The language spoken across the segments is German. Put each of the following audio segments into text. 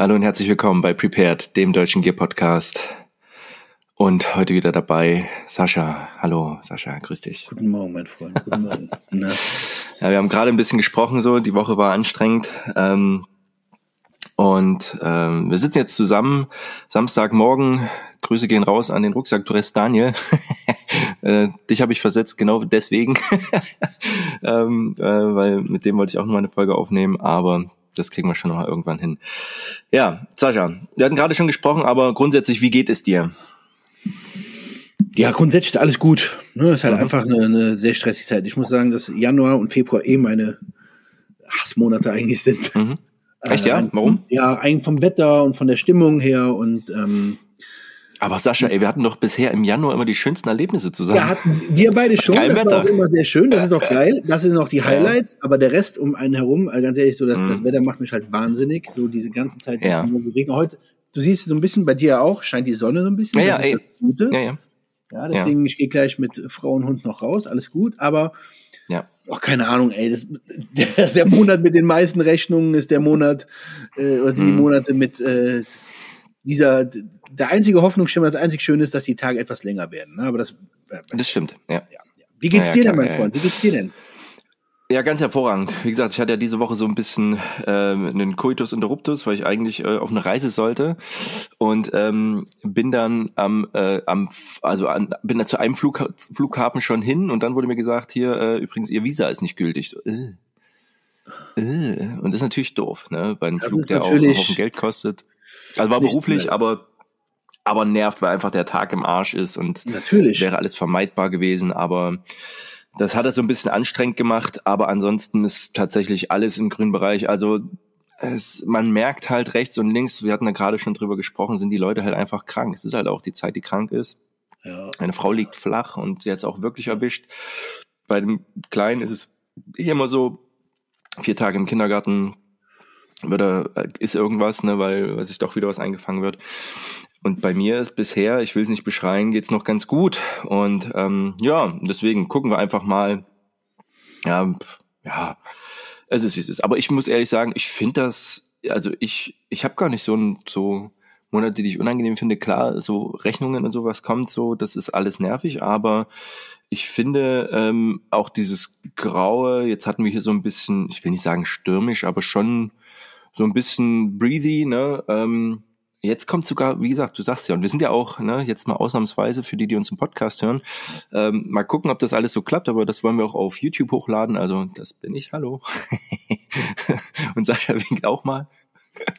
Hallo und herzlich willkommen bei Prepared, dem deutschen Gear Podcast. Und heute wieder dabei Sascha. Hallo Sascha, grüß dich. Guten Morgen, mein Freund. Guten Morgen. Na? Ja, wir haben gerade ein bisschen gesprochen, so die Woche war anstrengend. Ähm, und ähm, wir sitzen jetzt zusammen, Samstagmorgen. Grüße gehen raus an den Rucksacktourist Daniel. äh, dich habe ich versetzt, genau deswegen. ähm, äh, weil mit dem wollte ich auch noch mal eine Folge aufnehmen, aber das kriegen wir schon noch mal irgendwann hin. Ja, Sascha, wir hatten gerade schon gesprochen, aber grundsätzlich, wie geht es dir? Ja, grundsätzlich ist alles gut. Ne? ist halt mhm. einfach eine, eine, sehr stressige Zeit. Ich muss sagen, dass Januar und Februar eh meine Hassmonate eigentlich sind. Mhm. Echt, ja? Äh, Warum? Ja, eigentlich vom Wetter und von der Stimmung her und ähm, aber Sascha, ey, wir hatten doch bisher im Januar immer die schönsten Erlebnisse zusammen. Ja, hatten wir beide schon. Geil das Wetter. war auch immer sehr schön. Das ist auch geil. Das sind auch die Highlights. Ja. Aber der Rest um einen herum, äh, ganz ehrlich, so das, mhm. das Wetter macht mich halt wahnsinnig. So diese ganze Zeit, ja. Regen. Heute, du siehst so ein bisschen bei dir auch, scheint die Sonne so ein bisschen. Ja, das ja, ist das Gute. Ja, ja. Ja, deswegen, ich gehe gleich mit Frau und Hund noch raus. Alles gut. Aber ja. Auch keine Ahnung, ey. Das, das der Monat mit den meisten Rechnungen ist der Monat, äh, oder sind die mhm. Monate mit äh, dieser, der einzige Hoffnungsschimmer, das einzig Schöne ist, dass die Tage etwas länger werden. Ne? Aber das, äh, das stimmt, ja. ja. Wie geht's ja, dir klar, denn, mein Freund? Wie geht's dir denn? Ja, ganz hervorragend. Wie gesagt, ich hatte ja diese Woche so ein bisschen ähm, einen Coitus Interruptus, weil ich eigentlich äh, auf eine Reise sollte und ähm, bin dann am, äh, am also an, bin da zu einem Flug, Flughafen schon hin und dann wurde mir gesagt, hier äh, übrigens ihr Visa ist nicht gültig. So, äh, äh. Und das ist natürlich doof, ne? Bei einem das Flug, der auch einen Haufen Geld kostet. Also war beruflich, aber aber nervt, weil einfach der Tag im Arsch ist und natürlich. wäre alles vermeidbar gewesen, aber das hat es so ein bisschen anstrengend gemacht, aber ansonsten ist tatsächlich alles im grünen Bereich. Also es, man merkt halt rechts und links, wir hatten da gerade schon drüber gesprochen, sind die Leute halt einfach krank. Es ist halt auch die Zeit, die krank ist. Ja. Eine Frau liegt flach und es auch wirklich erwischt. Bei dem Kleinen ist es immer so, vier Tage im Kindergarten wird er, ist irgendwas, ne, weil sich doch wieder was eingefangen wird. Und bei mir ist bisher, ich will es nicht beschreien, geht's noch ganz gut. Und ähm, ja, deswegen gucken wir einfach mal. Ja, ja, es ist wie es ist. Aber ich muss ehrlich sagen, ich finde das, also ich, ich habe gar nicht so ein so Monate, die ich unangenehm finde. Klar, so Rechnungen und sowas kommt so, das ist alles nervig, aber ich finde ähm, auch dieses Graue, jetzt hatten wir hier so ein bisschen, ich will nicht sagen stürmisch, aber schon so ein bisschen breezy, ne? Ähm, Jetzt kommt sogar, wie gesagt, du sagst ja, und wir sind ja auch, ne, jetzt mal ausnahmsweise für die, die uns im Podcast hören, ähm, mal gucken, ob das alles so klappt, aber das wollen wir auch auf YouTube hochladen. Also das bin ich, hallo. und Sascha winkt auch mal.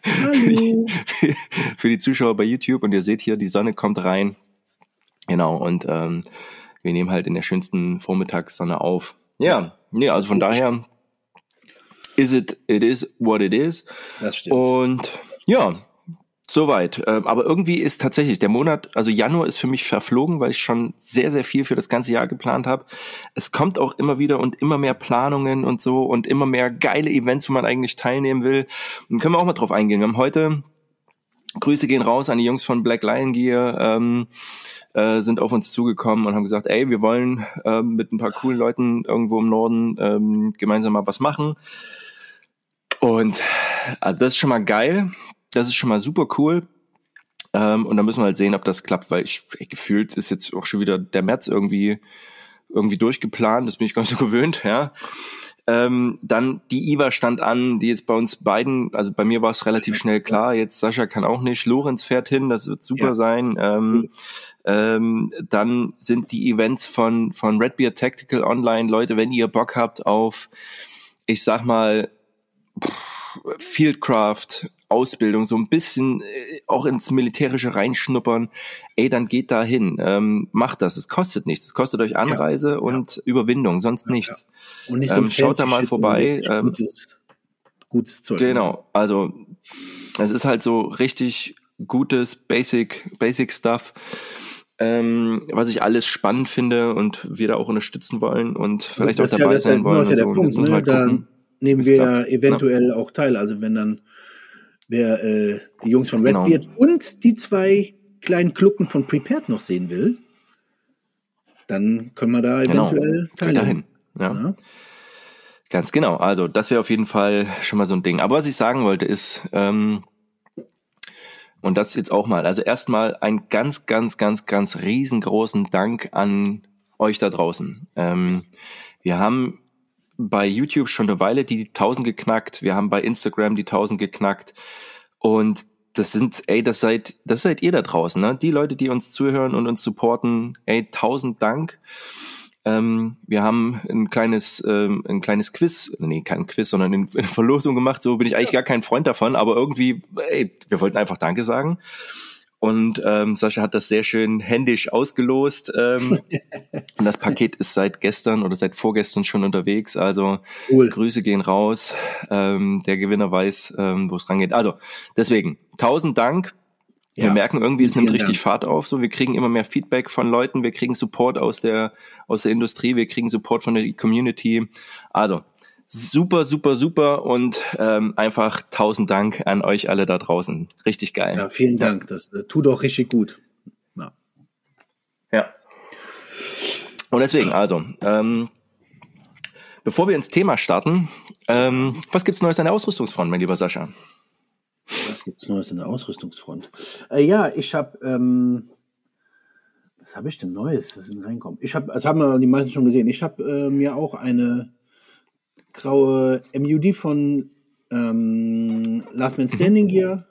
Hallo. für, die Zuschauer bei YouTube und ihr seht hier, die Sonne kommt rein. Genau, und ähm, wir nehmen halt in der schönsten Vormittagssonne auf. Ja, nee, also von daher is it, it is what it is. Das stimmt. Und ja, Soweit. Ähm, aber irgendwie ist tatsächlich der Monat, also Januar ist für mich verflogen, weil ich schon sehr, sehr viel für das ganze Jahr geplant habe. Es kommt auch immer wieder und immer mehr Planungen und so und immer mehr geile Events, wo man eigentlich teilnehmen will. Und können wir auch mal drauf eingehen. Wir haben heute, Grüße gehen raus an die Jungs von Black Lion Gear, ähm, äh, sind auf uns zugekommen und haben gesagt, ey, wir wollen äh, mit ein paar coolen Leuten irgendwo im Norden ähm, gemeinsam mal was machen. Und also das ist schon mal geil. Das ist schon mal super cool. Ähm, und dann müssen wir halt sehen, ob das klappt, weil ich ey, gefühlt ist jetzt auch schon wieder der März irgendwie irgendwie durchgeplant. Das bin ich gar nicht so gewöhnt, ja. Ähm, dann die Iva stand an, die jetzt bei uns beiden, also bei mir war es relativ schnell klar, jetzt Sascha kann auch nicht, Lorenz fährt hin, das wird super ja. sein. Ähm, ähm, dann sind die Events von, von Redbeard Tactical Online, Leute, wenn ihr Bock habt auf, ich sag mal, Fieldcraft, Ausbildung, so ein bisschen äh, auch ins Militärische reinschnuppern, ey, dann geht da hin, ähm, macht das. Es kostet nichts. Es kostet euch Anreise ja, und ja. Überwindung, sonst ja, nichts. Und nicht so ähm, schaut da mal vorbei. Ähm, gutes, gutes Zeug. Genau, also es ist halt so richtig gutes Basic, Basic Stuff. Ähm, was ich alles spannend finde und wir da auch unterstützen wollen und vielleicht auch dabei sein wollen. Das ist ja der Punkt, ne? Da nehmen wir ja eventuell auch teil. Also wenn dann wer äh, die Jungs von Redbeard genau. und die zwei kleinen Klucken von Prepared noch sehen will, dann können wir da genau. eventuell genau. teilnehmen. Ja. ja. Ganz genau. Also das wäre auf jeden Fall schon mal so ein Ding. Aber was ich sagen wollte ist, ähm, Und das jetzt auch mal. Also erstmal ein ganz, ganz, ganz, ganz riesengroßen Dank an euch da draußen. Ähm, wir haben bei YouTube schon eine Weile die 1000 geknackt. Wir haben bei Instagram die 1000 geknackt. Und das sind, ey, das seid, das seid ihr da draußen, ne? Die Leute, die uns zuhören und uns supporten, ey, tausend Dank. Ähm, wir haben ein kleines, ähm, ein kleines Quiz, nee, kein Quiz, sondern eine Verlosung gemacht. So bin ich eigentlich gar kein Freund davon, aber irgendwie, ey, wir wollten einfach Danke sagen. Und ähm, Sascha hat das sehr schön händisch ausgelost. Ähm, und das Paket ist seit gestern oder seit vorgestern schon unterwegs. Also cool. Grüße gehen raus. Ähm, der Gewinner weiß, ähm, wo es rangeht. Also deswegen, tausend Dank. Wir ja, merken irgendwie, es nimmt richtig Dank. Fahrt auf. So, wir kriegen immer mehr Feedback von Leuten, wir kriegen Support aus der aus der Industrie, wir kriegen Support von der Community. Also super, super, super und ähm, einfach tausend Dank an euch alle da draußen. Richtig geil. Ja, vielen Dank. Das äh, tut auch richtig gut. Ja. ja. Und deswegen, also, ähm, bevor wir ins Thema starten, ähm, was gibt's Neues an der Ausrüstungsfront, mein lieber Sascha? Was gibt's Neues an der Ausrüstungsfront? Äh, ja, ich habe ähm, was habe ich denn Neues? Was denn reinkommen? Ich habe, das haben wir die meisten schon gesehen. Ich habe äh, mir auch eine graue MUD von ähm, Last Man Standing. Gear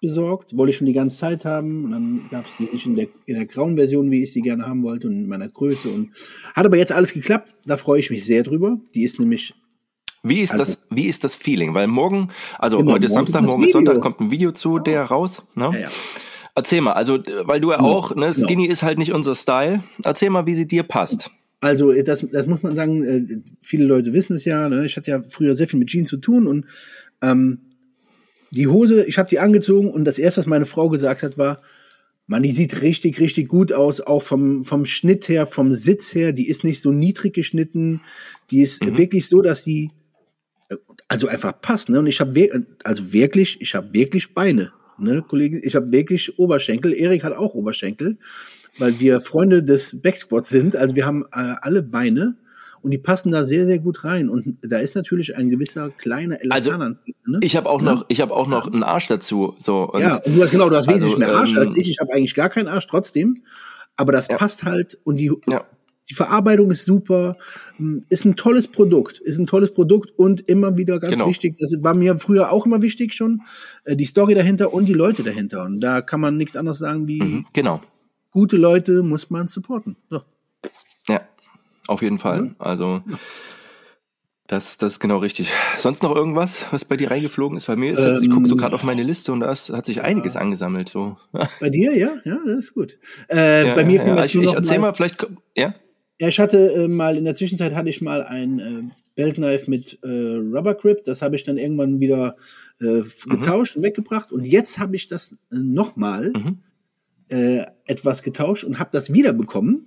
besorgt. Wollte ich schon die ganze Zeit haben. Und dann gab es die nicht in der, in der grauen Version, wie ich sie gerne haben wollte und in meiner Größe. Und hat aber jetzt alles geklappt. Da freue ich mich sehr drüber. Die ist nämlich wie ist also, das, wie ist das Feeling? Weil morgen, also genau, heute ist Samstag, morgen ist Sonntag, kommt ein Video zu, der raus. Ne? Ja, ja. Erzähl mal, also weil du ja genau, auch, ne, genau. Skinny genau. ist halt nicht unser Style. Erzähl mal, wie sie dir passt. Also äh, das, das muss man sagen, äh, viele Leute wissen es ja, ne? ich hatte ja früher sehr viel mit Jeans zu tun und ähm, die Hose, ich habe die angezogen und das erste, was meine Frau gesagt hat, war, man, die sieht richtig, richtig gut aus, auch vom, vom Schnitt her, vom Sitz her, die ist nicht so niedrig geschnitten, die ist mhm. wirklich so, dass die äh, also einfach passt, ne? Und ich habe also wirklich, ich habe wirklich Beine, ne, Kollegen, ich habe wirklich Oberschenkel. Erik hat auch Oberschenkel weil wir Freunde des Backsquats sind. Also wir haben äh, alle Beine und die passen da sehr sehr gut rein und da ist natürlich ein gewisser kleiner Elastan also, ne? ich habe auch ja? noch ich habe auch noch einen Arsch dazu so ja und du hast genau du hast wesentlich also, mehr Arsch ähm, als ich ich habe eigentlich gar keinen Arsch trotzdem aber das ja. passt halt und die ja. die Verarbeitung ist super hm, ist ein tolles Produkt ist ein tolles Produkt und immer wieder ganz genau. wichtig das war mir früher auch immer wichtig schon äh, die Story dahinter und die Leute dahinter und da kann man nichts anderes sagen wie mhm, genau gute Leute muss man supporten. So. Ja, auf jeden Fall. Mhm. Also das, das ist genau richtig. Sonst noch irgendwas, was bei dir reingeflogen ist? Bei mir ist jetzt, ich gucke so gerade auf meine Liste und da hat sich einiges ja. angesammelt. So. Bei dir, ja, ja, das ist gut. Äh, ja, bei mir ja, ich, ich erzähl mal, mal, vielleicht, ja. Ja, ich hatte äh, mal in der Zwischenzeit hatte ich mal ein äh, Beltknife mit äh, Rubber Grip. Das habe ich dann irgendwann wieder äh, mhm. getauscht mhm. und weggebracht. Und jetzt habe ich das äh, nochmal. Mhm äh, etwas getauscht und habe das wiederbekommen.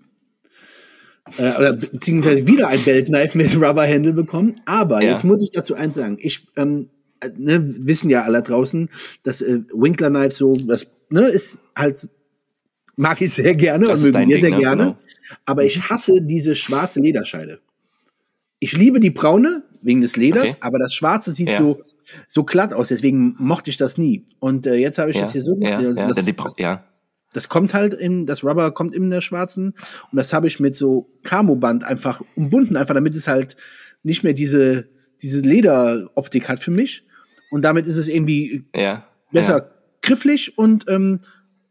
Äh, oder beziehungsweise wieder ein Beltknife mit Rubber Handle bekommen. Aber ja. jetzt muss ich dazu eins sagen. Ich ähm, äh, ne, wissen ja alle draußen, dass äh, Winkler Knife so, das ne, ist halt mag ich sehr gerne das und mögen wir sehr ne? gerne. Genau. Aber ich hasse diese schwarze Lederscheide. Ich liebe die braune wegen des Leders, okay. aber das schwarze sieht ja. so so glatt aus, deswegen mochte ich das nie. Und äh, jetzt habe ich ja. das hier so. Ja, das, ja, das, ja das kommt halt in, das Rubber kommt in der schwarzen und das habe ich mit so Camo-Band einfach umbunden, einfach damit es halt nicht mehr diese, diese Lederoptik hat für mich. Und damit ist es irgendwie ja, besser ja. grifflich und ähm,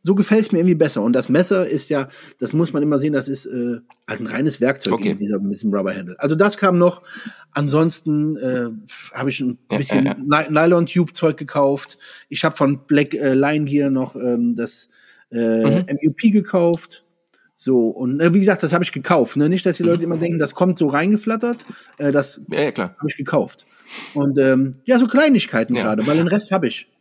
so gefällt es mir irgendwie besser. Und das Messer ist ja, das muss man immer sehen, das ist äh, halt ein reines Werkzeug okay. dieser, mit diesem Rubber-Handle. Also das kam noch. Ansonsten äh, habe ich ein bisschen ja, Nylon-Tube-Zeug gekauft. Ich habe von Black äh, Line Gear noch ähm, das äh, mhm. MUP gekauft. So, und äh, wie gesagt, das habe ich gekauft. Ne? Nicht, dass die Leute mhm. immer denken, das kommt so reingeflattert. Äh, das ja, ja, habe ich gekauft. Und ähm, ja, so Kleinigkeiten ja. gerade, weil den Rest habe ich.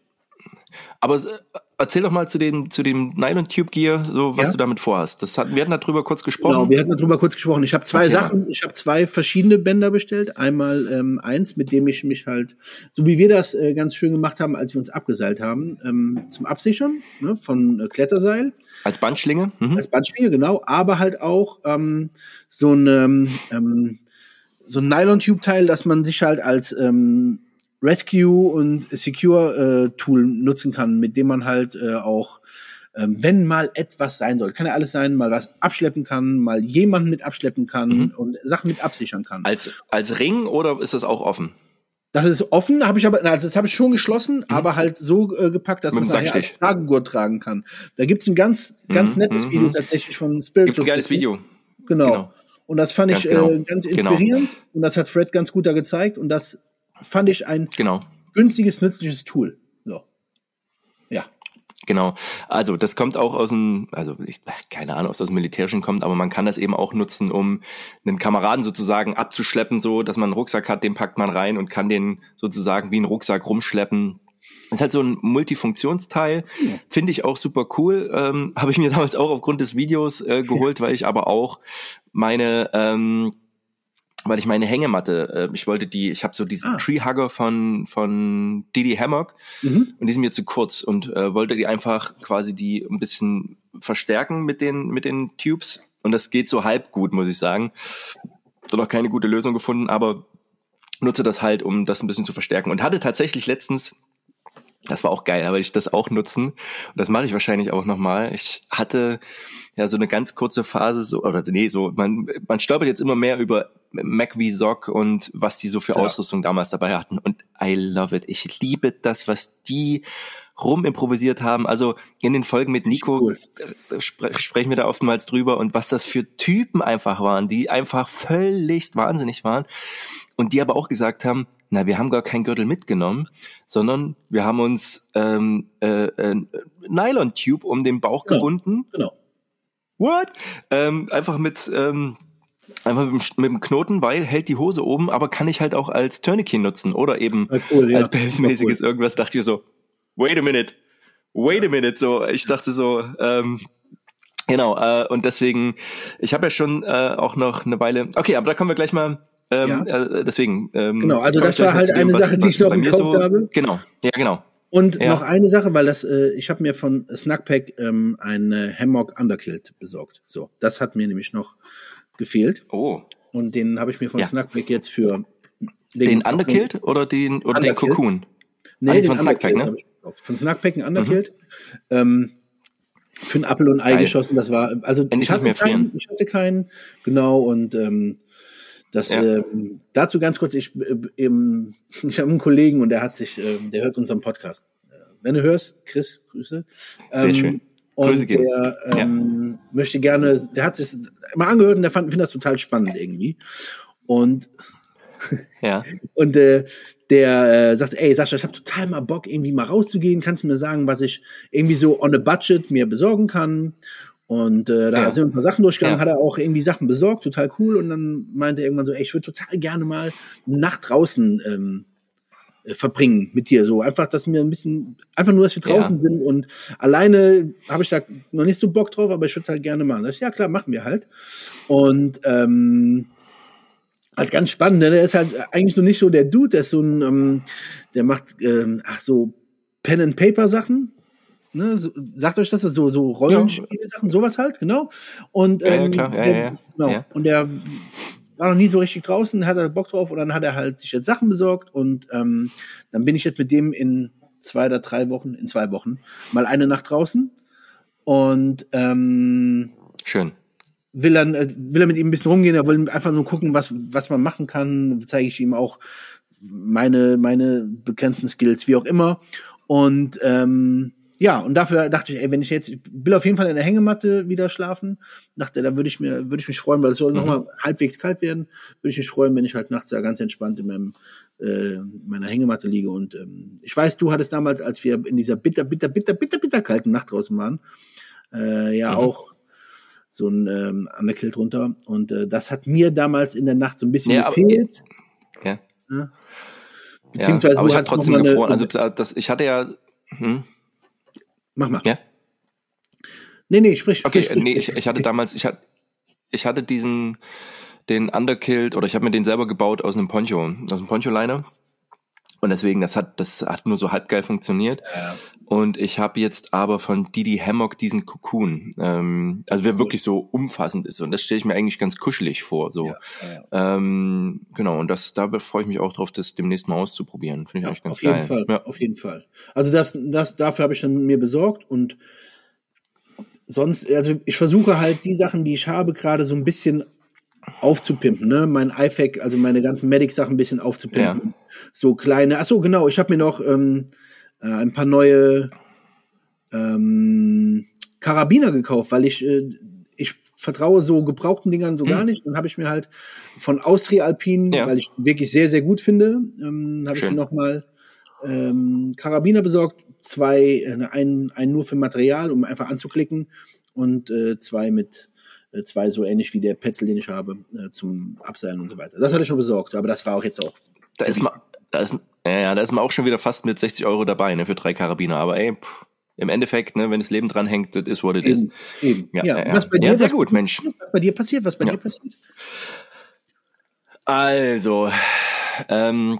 Aber äh, erzähl doch mal zu dem, zu dem Nylon Tube Gear, so was ja? du damit vorhast. Das hatten, wir hatten darüber kurz gesprochen. Genau, wir hatten darüber kurz gesprochen. Ich habe zwei erzähl Sachen, mal. ich habe zwei verschiedene Bänder bestellt. Einmal ähm, eins, mit dem ich mich halt, so wie wir das äh, ganz schön gemacht haben, als wir uns abgeseilt haben, ähm, zum Absichern ne, von äh, Kletterseil. Als Bandschlinge? Mhm. Als Bandschlinge, genau. Aber halt auch ähm, so ein ähm, so ein Nylon-Tube-Teil, dass man sich halt als ähm, Rescue und Secure äh, Tool nutzen kann, mit dem man halt äh, auch ähm, wenn mal etwas sein soll, kann ja alles sein, mal was abschleppen kann, mal jemanden mit abschleppen kann mhm. und Sachen mit absichern kann. Als, als Ring oder ist das auch offen? Das ist offen, habe ich aber, also das habe ich schon geschlossen, mhm. aber halt so äh, gepackt, dass man es als Tragegurt tragen kann. Da gibt's ein ganz, ganz mhm. nettes mhm. Video tatsächlich von Spirit. Gibt's ein geiles Video. Genau. genau. Und das fand ganz ich genau. äh, ganz genau. inspirierend genau. und das hat Fred ganz gut da gezeigt und das fand ich ein genau. günstiges, nützliches Tool. So. Ja. Genau. Also das kommt auch aus dem, also ich, keine Ahnung, aus dem Militärischen kommt, aber man kann das eben auch nutzen, um einen Kameraden sozusagen abzuschleppen, so dass man einen Rucksack hat, den packt man rein und kann den sozusagen wie einen Rucksack rumschleppen. Das ist halt so ein Multifunktionsteil, ja. finde ich auch super cool. Ähm, Habe ich mir damals auch aufgrund des Videos äh, geholt, weil ich aber auch meine ähm, weil ich meine Hängematte, äh, ich wollte die, ich habe so diesen ah. Treehugger von von Didi Hammock mhm. und die sind mir zu kurz und äh, wollte die einfach quasi die ein bisschen verstärken mit den mit den Tubes und das geht so halb gut, muss ich sagen. So noch keine gute Lösung gefunden, aber nutze das halt, um das ein bisschen zu verstärken und hatte tatsächlich letztens das war auch geil, aber ich das auch nutzen. Und das mache ich wahrscheinlich auch nochmal. Ich hatte ja so eine ganz kurze Phase, so, oder nee, so, man, man stolpert jetzt immer mehr über MacVSoc und was die so für ja. Ausrüstung damals dabei hatten. Und I love it. Ich liebe das, was die rumimprovisiert haben. Also in den Folgen mit Nico cool. spre sprechen wir da oftmals drüber und was das für Typen einfach waren, die einfach völlig wahnsinnig waren und die aber auch gesagt haben, na, wir haben gar keinen Gürtel mitgenommen, sondern wir haben uns ähm, äh, äh, Nylon-Tube um den Bauch genau, gebunden. Genau. What? Ähm, einfach mit ähm, einfach mit dem, mit dem, Knoten, weil hält die Hose oben, aber kann ich halt auch als Tourniquet nutzen oder eben cool, ja. als behelfsmäßiges cool. irgendwas. Dachte ich so, wait a minute, wait a minute. So, ich dachte so, ähm, genau. Äh, und deswegen, ich habe ja schon äh, auch noch eine Weile. Okay, aber da kommen wir gleich mal ähm, ja. äh, deswegen. Ähm, genau, also das war halt eine Sache, die ich noch gekauft so, habe. Genau, ja, genau. Und ja. noch eine Sache, weil das, äh, ich habe mir von Snackpack ähm, eine Hammock Underkilt besorgt. So, das hat mir nämlich noch gefehlt. Oh. Und den habe ich mir von ja. Snackpack jetzt für den Underkilt oder den oder Underkilt. den Cocoon? Nee, ah, den von Snackpack, ne? Von Snackpack ein Underkilt. Mhm. Ähm, für ein Apfel und Ei Geil. geschossen. Das war also ich hatte keinen, ich hatte keinen, genau und ähm, das, ja. ähm, dazu ganz kurz, ich, äh, eben, ich habe einen Kollegen und der hat sich, äh, der hört unseren Podcast. Äh, wenn du hörst, Chris, Grüße. Ähm, Sehr schön. Und der ähm, ja. möchte gerne, der hat sich mal angehört und der fand, findet das total spannend irgendwie. Und ja. und äh, der äh, sagt, ey Sascha, ich habe total mal Bock, irgendwie mal rauszugehen. Kannst du mir sagen, was ich irgendwie so on a budget mir besorgen kann? Und äh, da ja. sind wir ein paar Sachen durchgegangen, ja. hat er auch irgendwie Sachen besorgt, total cool. Und dann meinte er irgendwann so, ey, ich würde total gerne mal eine Nacht draußen ähm, äh, verbringen mit dir. So einfach, dass wir ein bisschen, einfach nur, dass wir draußen ja. sind. Und alleine habe ich da noch nicht so Bock drauf, aber ich würde halt gerne mal. Ich, ja klar, machen wir halt. Und ähm, halt ganz spannend, ne? der ist halt eigentlich so nicht so der Dude, der ist so ein, ähm, der macht, ähm, ach so, Pen and Paper Sachen, Ne, so, sagt euch das, so, so Rollenspiele-Sachen, sowas halt, genau. Und, ähm, ja, ja, der, genau. Und der war noch nie so richtig draußen, hat er Bock drauf und dann hat er halt sich jetzt Sachen besorgt und ähm, dann bin ich jetzt mit dem in zwei oder drei Wochen, in zwei Wochen, mal eine Nacht draußen und ähm, schön. Will dann, äh, will er mit ihm ein bisschen rumgehen, er will einfach so gucken, was, was man machen kann, zeige ich ihm auch meine, meine begrenzten Skills, wie auch immer. Und ähm, ja, und dafür dachte ich, ey, wenn ich jetzt, ich will auf jeden Fall in der Hängematte wieder schlafen, dachte, da würde ich mir, würde ich mich freuen, weil es soll mhm. nochmal halbwegs kalt werden, würde ich mich freuen, wenn ich halt nachts ja ganz entspannt in meinem, äh, meiner Hängematte liege. Und ähm, ich weiß, du hattest damals, als wir in dieser bitter, bitter, bitter, bitter, bitter kalten Nacht draußen waren, äh, ja mhm. auch so ein ähm, Underkill drunter. Und äh, das hat mir damals in der Nacht so ein bisschen ja, gefehlt. Aber, ja. ja. Beziehungsweise ja, aber ich habe trotzdem gefroren. Also das, ich hatte ja. Hm. Mach mal. Ja? Nee, nee, sprich. Okay, sprich, nee, ich, ich hatte damals, ich hatte, ich hatte diesen, den Underkilled, oder ich habe mir den selber gebaut aus einem Poncho, aus einem Poncho-Liner. Und deswegen, das hat, das hat nur so halb geil funktioniert. Ja. Und ich habe jetzt aber von Didi Hammock diesen Cocoon, ähm, also wer wirklich so umfassend ist. Und das stelle ich mir eigentlich ganz kuschelig vor. So, ja, ja. Ähm, genau. Und das, da freue ich mich auch drauf, das demnächst mal auszuprobieren. Finde ich ja, eigentlich ganz auf jeden geil. Fall, ja. auf jeden Fall. Also das, das dafür habe ich dann mir besorgt und sonst, also ich versuche halt die Sachen, die ich habe, gerade so ein bisschen aufzupimpen, ne? Mein iFac, also meine ganzen Medic-Sachen ein bisschen aufzupimpen. So kleine, ach so, genau, ich habe mir noch ähm, äh, ein paar neue ähm, Karabiner gekauft, weil ich, äh, ich vertraue so gebrauchten Dingern so hm. gar nicht. Dann habe ich mir halt von Austria Alpin, ja. weil ich wirklich sehr, sehr gut finde, ähm, habe ich mir nochmal ähm, Karabiner besorgt, zwei, äh, einen, einen nur für Material, um einfach anzuklicken und äh, zwei mit äh, zwei so ähnlich wie der Petzl, den ich habe, äh, zum Abseilen und so weiter. Das hatte ich schon besorgt, aber das war auch jetzt auch. Da ist man, da ist, ja, da ist man auch schon wieder fast mit 60 Euro dabei, ne, für drei Karabiner. Aber ey, pff, im Endeffekt, ne, wenn das Leben dran hängt, das ist what it is. Eben. Ja, ja, ja. Was bei dir, ja, sehr gut, Mensch. Was bei dir passiert? Was bei ja. dir passiert? Also, ähm,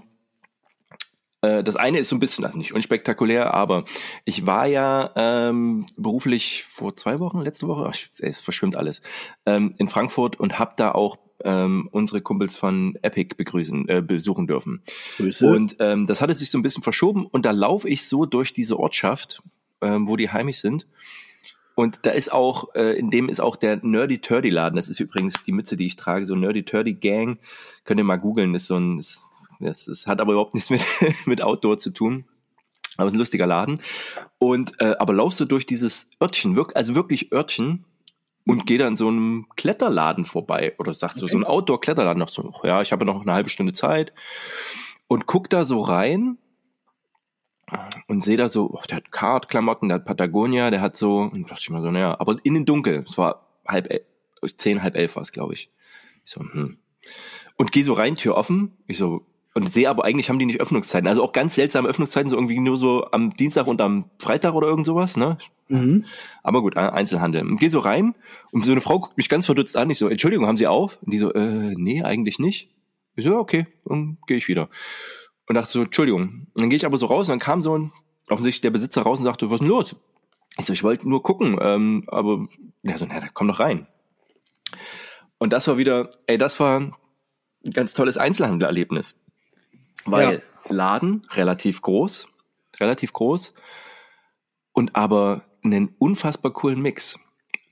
äh, das eine ist so ein bisschen, also nicht unspektakulär, aber ich war ja ähm, beruflich vor zwei Wochen, letzte Woche, ach, es verschwimmt alles, ähm, in Frankfurt und habe da auch ähm, unsere Kumpels von Epic begrüßen, äh, besuchen dürfen. Grüße. Und ähm, das hatte sich so ein bisschen verschoben und da laufe ich so durch diese Ortschaft, ähm, wo die heimisch sind. Und da ist auch, äh, in dem ist auch der Nerdy Turdy Laden. Das ist übrigens die Mütze, die ich trage, so Nerdy Turdy Gang. Könnt ihr mal googeln, ist so ein, ist das, das hat aber überhaupt nichts mit, mit Outdoor zu tun. Aber es ist ein lustiger Laden. Und äh, aber laufst du durch dieses Örtchen, wirk also wirklich Örtchen, und geh dann so einem Kletterladen vorbei oder sagst okay. so, so ein Outdoor-Kletterladen noch so, ja, ich habe noch eine halbe Stunde Zeit und guck da so rein und sehe da so, oh, der hat Kart-Klamotten, der hat Patagonia, der hat so, und dachte ich mal so, naja, aber innen dunkel, es war halb elf, zehn, halb elf war es, glaube ich. Ich so, hm. Und geh so rein, Tür offen, ich so, und sehe aber eigentlich haben die nicht Öffnungszeiten. Also auch ganz seltsame Öffnungszeiten, so irgendwie nur so am Dienstag und am Freitag oder irgend sowas, ne? Mhm. Aber gut, Einzelhandel. Und geh so rein und so eine Frau guckt mich ganz verdutzt an. Ich so, Entschuldigung, haben Sie auf? Und die so, äh, nee, eigentlich nicht. Ich so, okay, dann gehe ich wieder. Und dachte so, Entschuldigung. Und dann gehe ich aber so raus und dann kam so ein, offensichtlich der Besitzer raus und sagte, was ist denn los? Ich so, ich wollte nur gucken, ähm, aber ja so, na, komm doch rein. Und das war wieder, ey, das war ein ganz tolles Einzelhandelerlebnis. Weil ja. Laden relativ groß, relativ groß und aber einen unfassbar coolen Mix.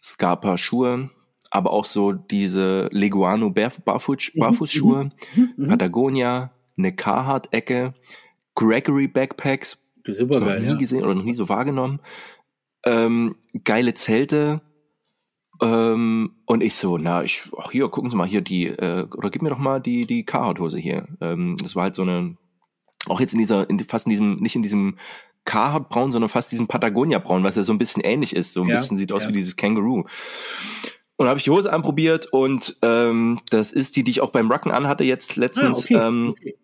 Scarpa Schuhe, aber auch so diese Leguano Barfuß, mhm, Barfußschuhe, mhm, mhm. Patagonia, eine Carhartt-Ecke, Gregory Backpacks, super geil, noch nie ja. gesehen oder noch nie so wahrgenommen, ähm, geile Zelte, ähm, und ich so, na, ich, ach hier, gucken Sie mal hier die, äh, oder gib mir doch mal die, die Carhartt-Hose hier. Ähm, das war halt so eine, auch jetzt in dieser, in, fast in diesem, nicht in diesem Carhartt-Braun, sondern fast diesem Patagonia-Braun, was ja so ein bisschen ähnlich ist. So ein ja, bisschen sieht aus ja. wie dieses Känguru. Und habe ich die Hose anprobiert und ähm, das ist die, die ich auch beim Rucken anhatte jetzt letztens. Ah, okay, ähm, okay.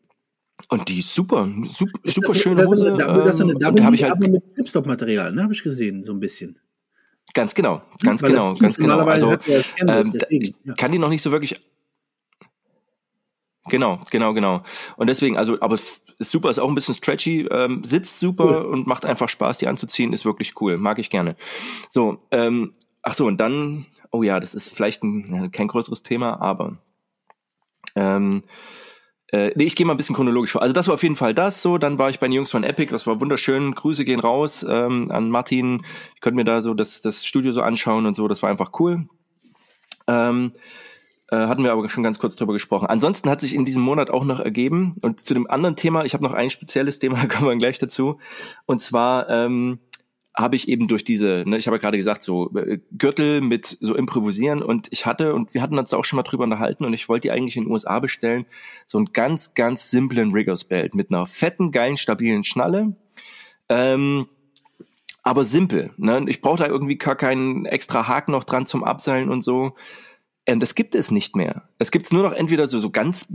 Und die ist super, super, super das, schöne Hose. Das, das, das ist eine ähm, Double, halt, aber mit Clipstop-Material, ne, habe ich gesehen, so ein bisschen. Ganz genau, ganz Weil genau, ganz genau. Also, ähm, ja. kann die noch nicht so wirklich. Genau, genau, genau. Und deswegen, also, aber es ist super, ist auch ein bisschen stretchy, ähm, sitzt super cool. und macht einfach Spaß, die anzuziehen, ist wirklich cool, mag ich gerne. So, ähm, ach so, und dann, oh ja, das ist vielleicht ein, kein größeres Thema, aber ähm, äh, nee, ich gehe mal ein bisschen chronologisch vor. Also das war auf jeden Fall das so. Dann war ich bei den Jungs von Epic, das war wunderschön. Grüße gehen raus ähm, an Martin. Ich konnte mir da so das, das Studio so anschauen und so. Das war einfach cool. Ähm, äh, hatten wir aber schon ganz kurz drüber gesprochen. Ansonsten hat sich in diesem Monat auch noch ergeben und zu dem anderen Thema, ich habe noch ein spezielles Thema, da kommen wir gleich dazu. Und zwar ähm, habe ich eben durch diese, ne, ich habe ja gerade gesagt, so äh, Gürtel mit so improvisieren und ich hatte, und wir hatten uns auch schon mal drüber unterhalten und ich wollte die eigentlich in den USA bestellen, so einen ganz, ganz simplen Riggers Belt mit einer fetten, geilen, stabilen Schnalle. Ähm, aber simpel. Ne? Ich brauche da irgendwie gar keinen extra Haken noch dran zum Abseilen und so. Und das gibt es nicht mehr. Es gibt nur noch entweder so, so ganz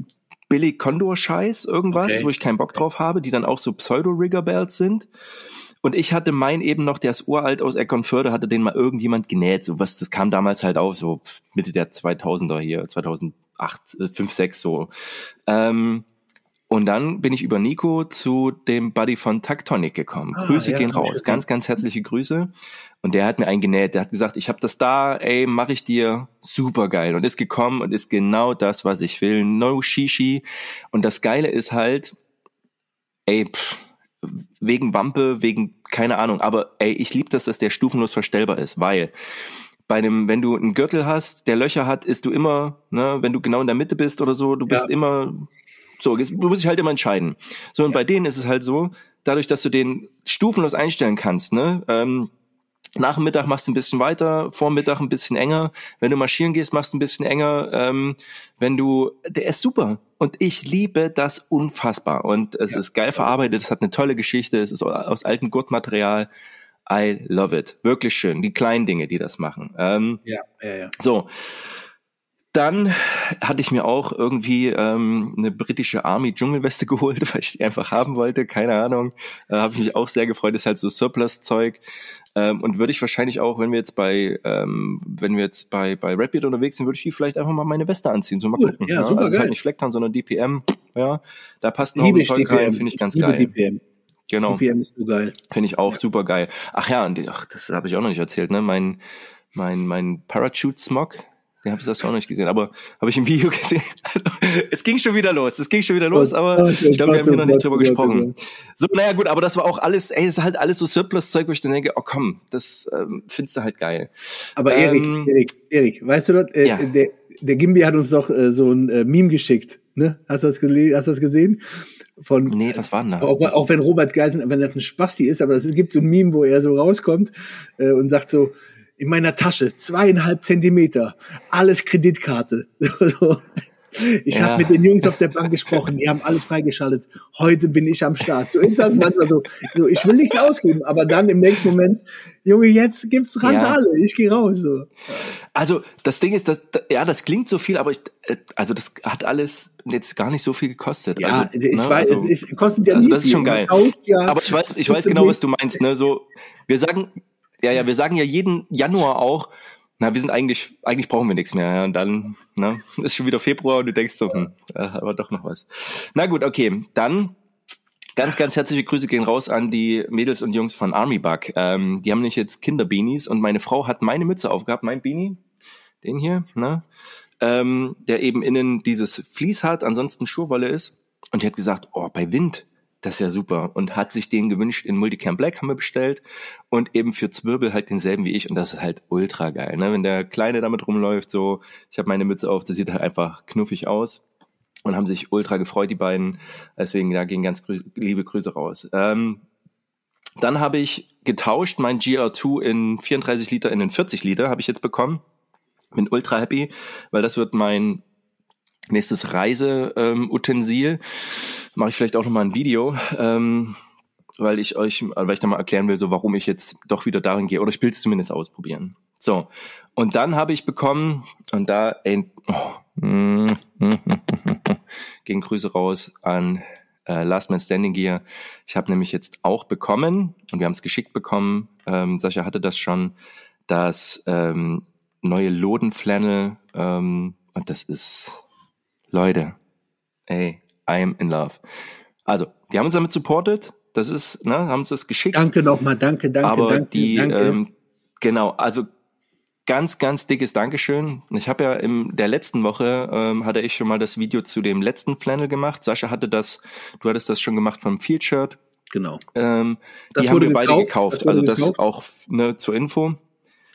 billig Condor-Scheiß, irgendwas, okay. wo ich keinen Bock drauf habe, die dann auch so Pseudo-Rigger-Belts sind. Und ich hatte mein eben noch, der ist uralt aus Eckernförde, hatte den mal irgendjemand genäht. So was, das kam damals halt auf, so Mitte der 2000er hier, 2008, 5, 6 so. Ähm, Und dann bin ich über Nico zu dem Buddy von Tactonic gekommen. Ah, Grüße ja, gehen raus. Ganz, ganz herzliche Grüße. Und der hat mir eingenäht. Der hat gesagt, ich habe das da, ey, mache ich dir super geil. Und ist gekommen und ist genau das, was ich will. No Shishi. Und das Geile ist halt, ey, pff, wegen Wampe, wegen keine Ahnung. Aber ey, ich liebe das, dass der stufenlos verstellbar ist, weil bei einem, wenn du einen Gürtel hast, der Löcher hat, ist du immer, ne, wenn du genau in der Mitte bist oder so, du bist ja. immer so, du musst dich halt immer entscheiden. So, und ja. bei denen ist es halt so, dadurch, dass du den stufenlos einstellen kannst, ne, ähm, nach dem Mittag machst du ein bisschen weiter, vor Mittag ein bisschen enger. Wenn du marschieren gehst, machst du ein bisschen enger. Ähm, wenn du, der ist super. Und ich liebe das unfassbar. Und es ja. ist geil verarbeitet. Es hat eine tolle Geschichte. Es ist aus altem Gurtmaterial. I love it. Wirklich schön. Die kleinen Dinge, die das machen. Ähm, ja, ja, ja. So. Dann hatte ich mir auch irgendwie ähm, eine britische Army Dschungelweste geholt, weil ich die einfach haben wollte. Keine Ahnung. Da äh, habe ich mich auch sehr gefreut. Das ist halt so Surplus-Zeug. Ähm, und würde ich wahrscheinlich auch, wenn wir jetzt bei, ähm, wenn wir jetzt bei, bei Rapid unterwegs sind, würde ich die vielleicht einfach mal meine Weste anziehen. So mal gucken. Ja, ja. super also geil. ist halt nicht Flecktarn, sondern DPM. Ja, da passt noch ein Zeug rein, finde ich ganz ich geil. DPM. Genau. DPM ist so geil. Finde ich auch ja. super geil. Ach ja, und die, ach, das habe ich auch noch nicht erzählt, ne? Mein, mein, mein Parachute Den habe ich das auch noch nicht gesehen, aber habe ich im Video gesehen. Also, es ging schon wieder los, es ging schon wieder los, aber ich glaube, wir haben hier noch nicht drüber gesprochen. So, naja, gut, aber das war auch alles, ey, das ist halt alles so Surplus-Zeug, wo ich dann denke, oh komm, das ähm, findest du halt geil. Aber Erik, ähm, Erik, Erik, weißt du dort, äh, ja. der, der Gimbi hat uns doch äh, so ein äh, Meme geschickt, ne? Hast du das, hast du das gesehen? Von, nee, was war denn da? Auch, auch wenn Robert Geisen, wenn das ein Spasti ist, aber es gibt so ein Meme, wo er so rauskommt äh, und sagt so, in meiner Tasche, zweieinhalb Zentimeter, alles Kreditkarte. Ich ja. habe mit den Jungs auf der Bank gesprochen, die haben alles freigeschaltet. Heute bin ich am Start. So ist das manchmal so. so ich will nichts ausgeben, aber dann im nächsten Moment, Junge, jetzt gibt's Randale, ja. ich gehe raus. So. Also das Ding ist, dass, ja, das klingt so viel, aber ich, äh, also das hat alles jetzt gar nicht so viel gekostet. Ja, also, ich ne, weiß, also, es, kostet ja also nie Das ist schon geil. Ja, aber ich weiß, ich weiß genau, was du meinst. Ne? So, wir sagen, ja, ja, wir sagen ja jeden Januar auch, na, wir sind eigentlich, eigentlich brauchen wir nichts mehr. Ja, und dann ne, ist schon wieder Februar und du denkst so, hm, aber doch noch was. Na gut, okay, dann ganz, ganz herzliche Grüße gehen raus an die Mädels und Jungs von Army Bug. Ähm, die haben nämlich jetzt Kinderbeanies und meine Frau hat meine Mütze aufgehabt, mein Beanie, den hier, ne, ähm, der eben innen dieses Vlies hat, ansonsten Schurwolle ist. Und die hat gesagt, oh, bei Wind das ist ja super. Und hat sich den gewünscht in Multicam Black, haben wir bestellt. Und eben für Zwirbel halt denselben wie ich. Und das ist halt ultra geil. Ne? Wenn der Kleine damit rumläuft, so, ich habe meine Mütze auf, das sieht halt einfach knuffig aus. Und haben sich ultra gefreut, die beiden. Deswegen, da gehen ganz grü liebe Grüße raus. Ähm, dann habe ich getauscht mein GR2 in 34 Liter in den 40 Liter, habe ich jetzt bekommen. Bin ultra happy, weil das wird mein nächstes Reiseutensil. Ähm, mache ich vielleicht auch nochmal ein Video, ähm, weil ich euch, weil ich da mal erklären will, so warum ich jetzt doch wieder darin gehe. Oder ich will es zumindest ausprobieren. So. Und dann habe ich bekommen, und da oh, gegen Grüße raus an äh, Last Man Standing Gear. Ich habe nämlich jetzt auch bekommen, und wir haben es geschickt bekommen, ähm, Sascha hatte das schon, das ähm, neue Lodenflannel, ähm, und das ist, Leute, ey, I'm in love. Also, die haben uns damit supportet. Das ist, ne, haben uns das geschickt. Danke nochmal, danke, danke, Aber danke. Die, danke. Ähm, genau, also ganz, ganz dickes Dankeschön. Ich habe ja in der letzten Woche ähm, hatte ich schon mal das Video zu dem letzten Flannel gemacht. Sascha hatte das, du hattest das schon gemacht vom Field Shirt. Genau. Ähm, die haben wir gekauft. beide gekauft. Das also das gekauft. auch ne, zur Info.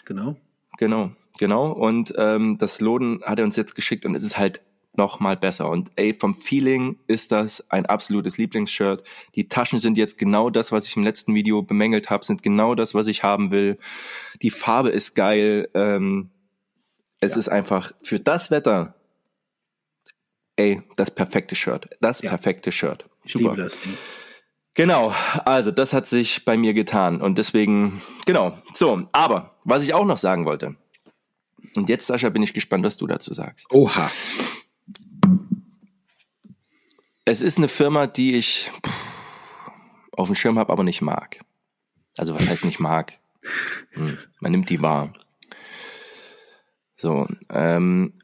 Genau. Genau, genau. Und ähm, das Loden hat er uns jetzt geschickt und es ist halt noch mal besser. Und ey, vom Feeling ist das ein absolutes Lieblingsshirt. Die Taschen sind jetzt genau das, was ich im letzten Video bemängelt habe, sind genau das, was ich haben will. Die Farbe ist geil. Ähm, es ja. ist einfach für das Wetter, ey, das perfekte Shirt. Das ja. perfekte Shirt. Super. Ich liebe das. Genau, also das hat sich bei mir getan und deswegen, genau. So, aber was ich auch noch sagen wollte, und jetzt, Sascha, bin ich gespannt, was du dazu sagst. Oha. Es ist eine Firma, die ich auf dem Schirm habe, aber nicht mag. Also was heißt nicht mag? Hm, man nimmt die wahr. So, ähm,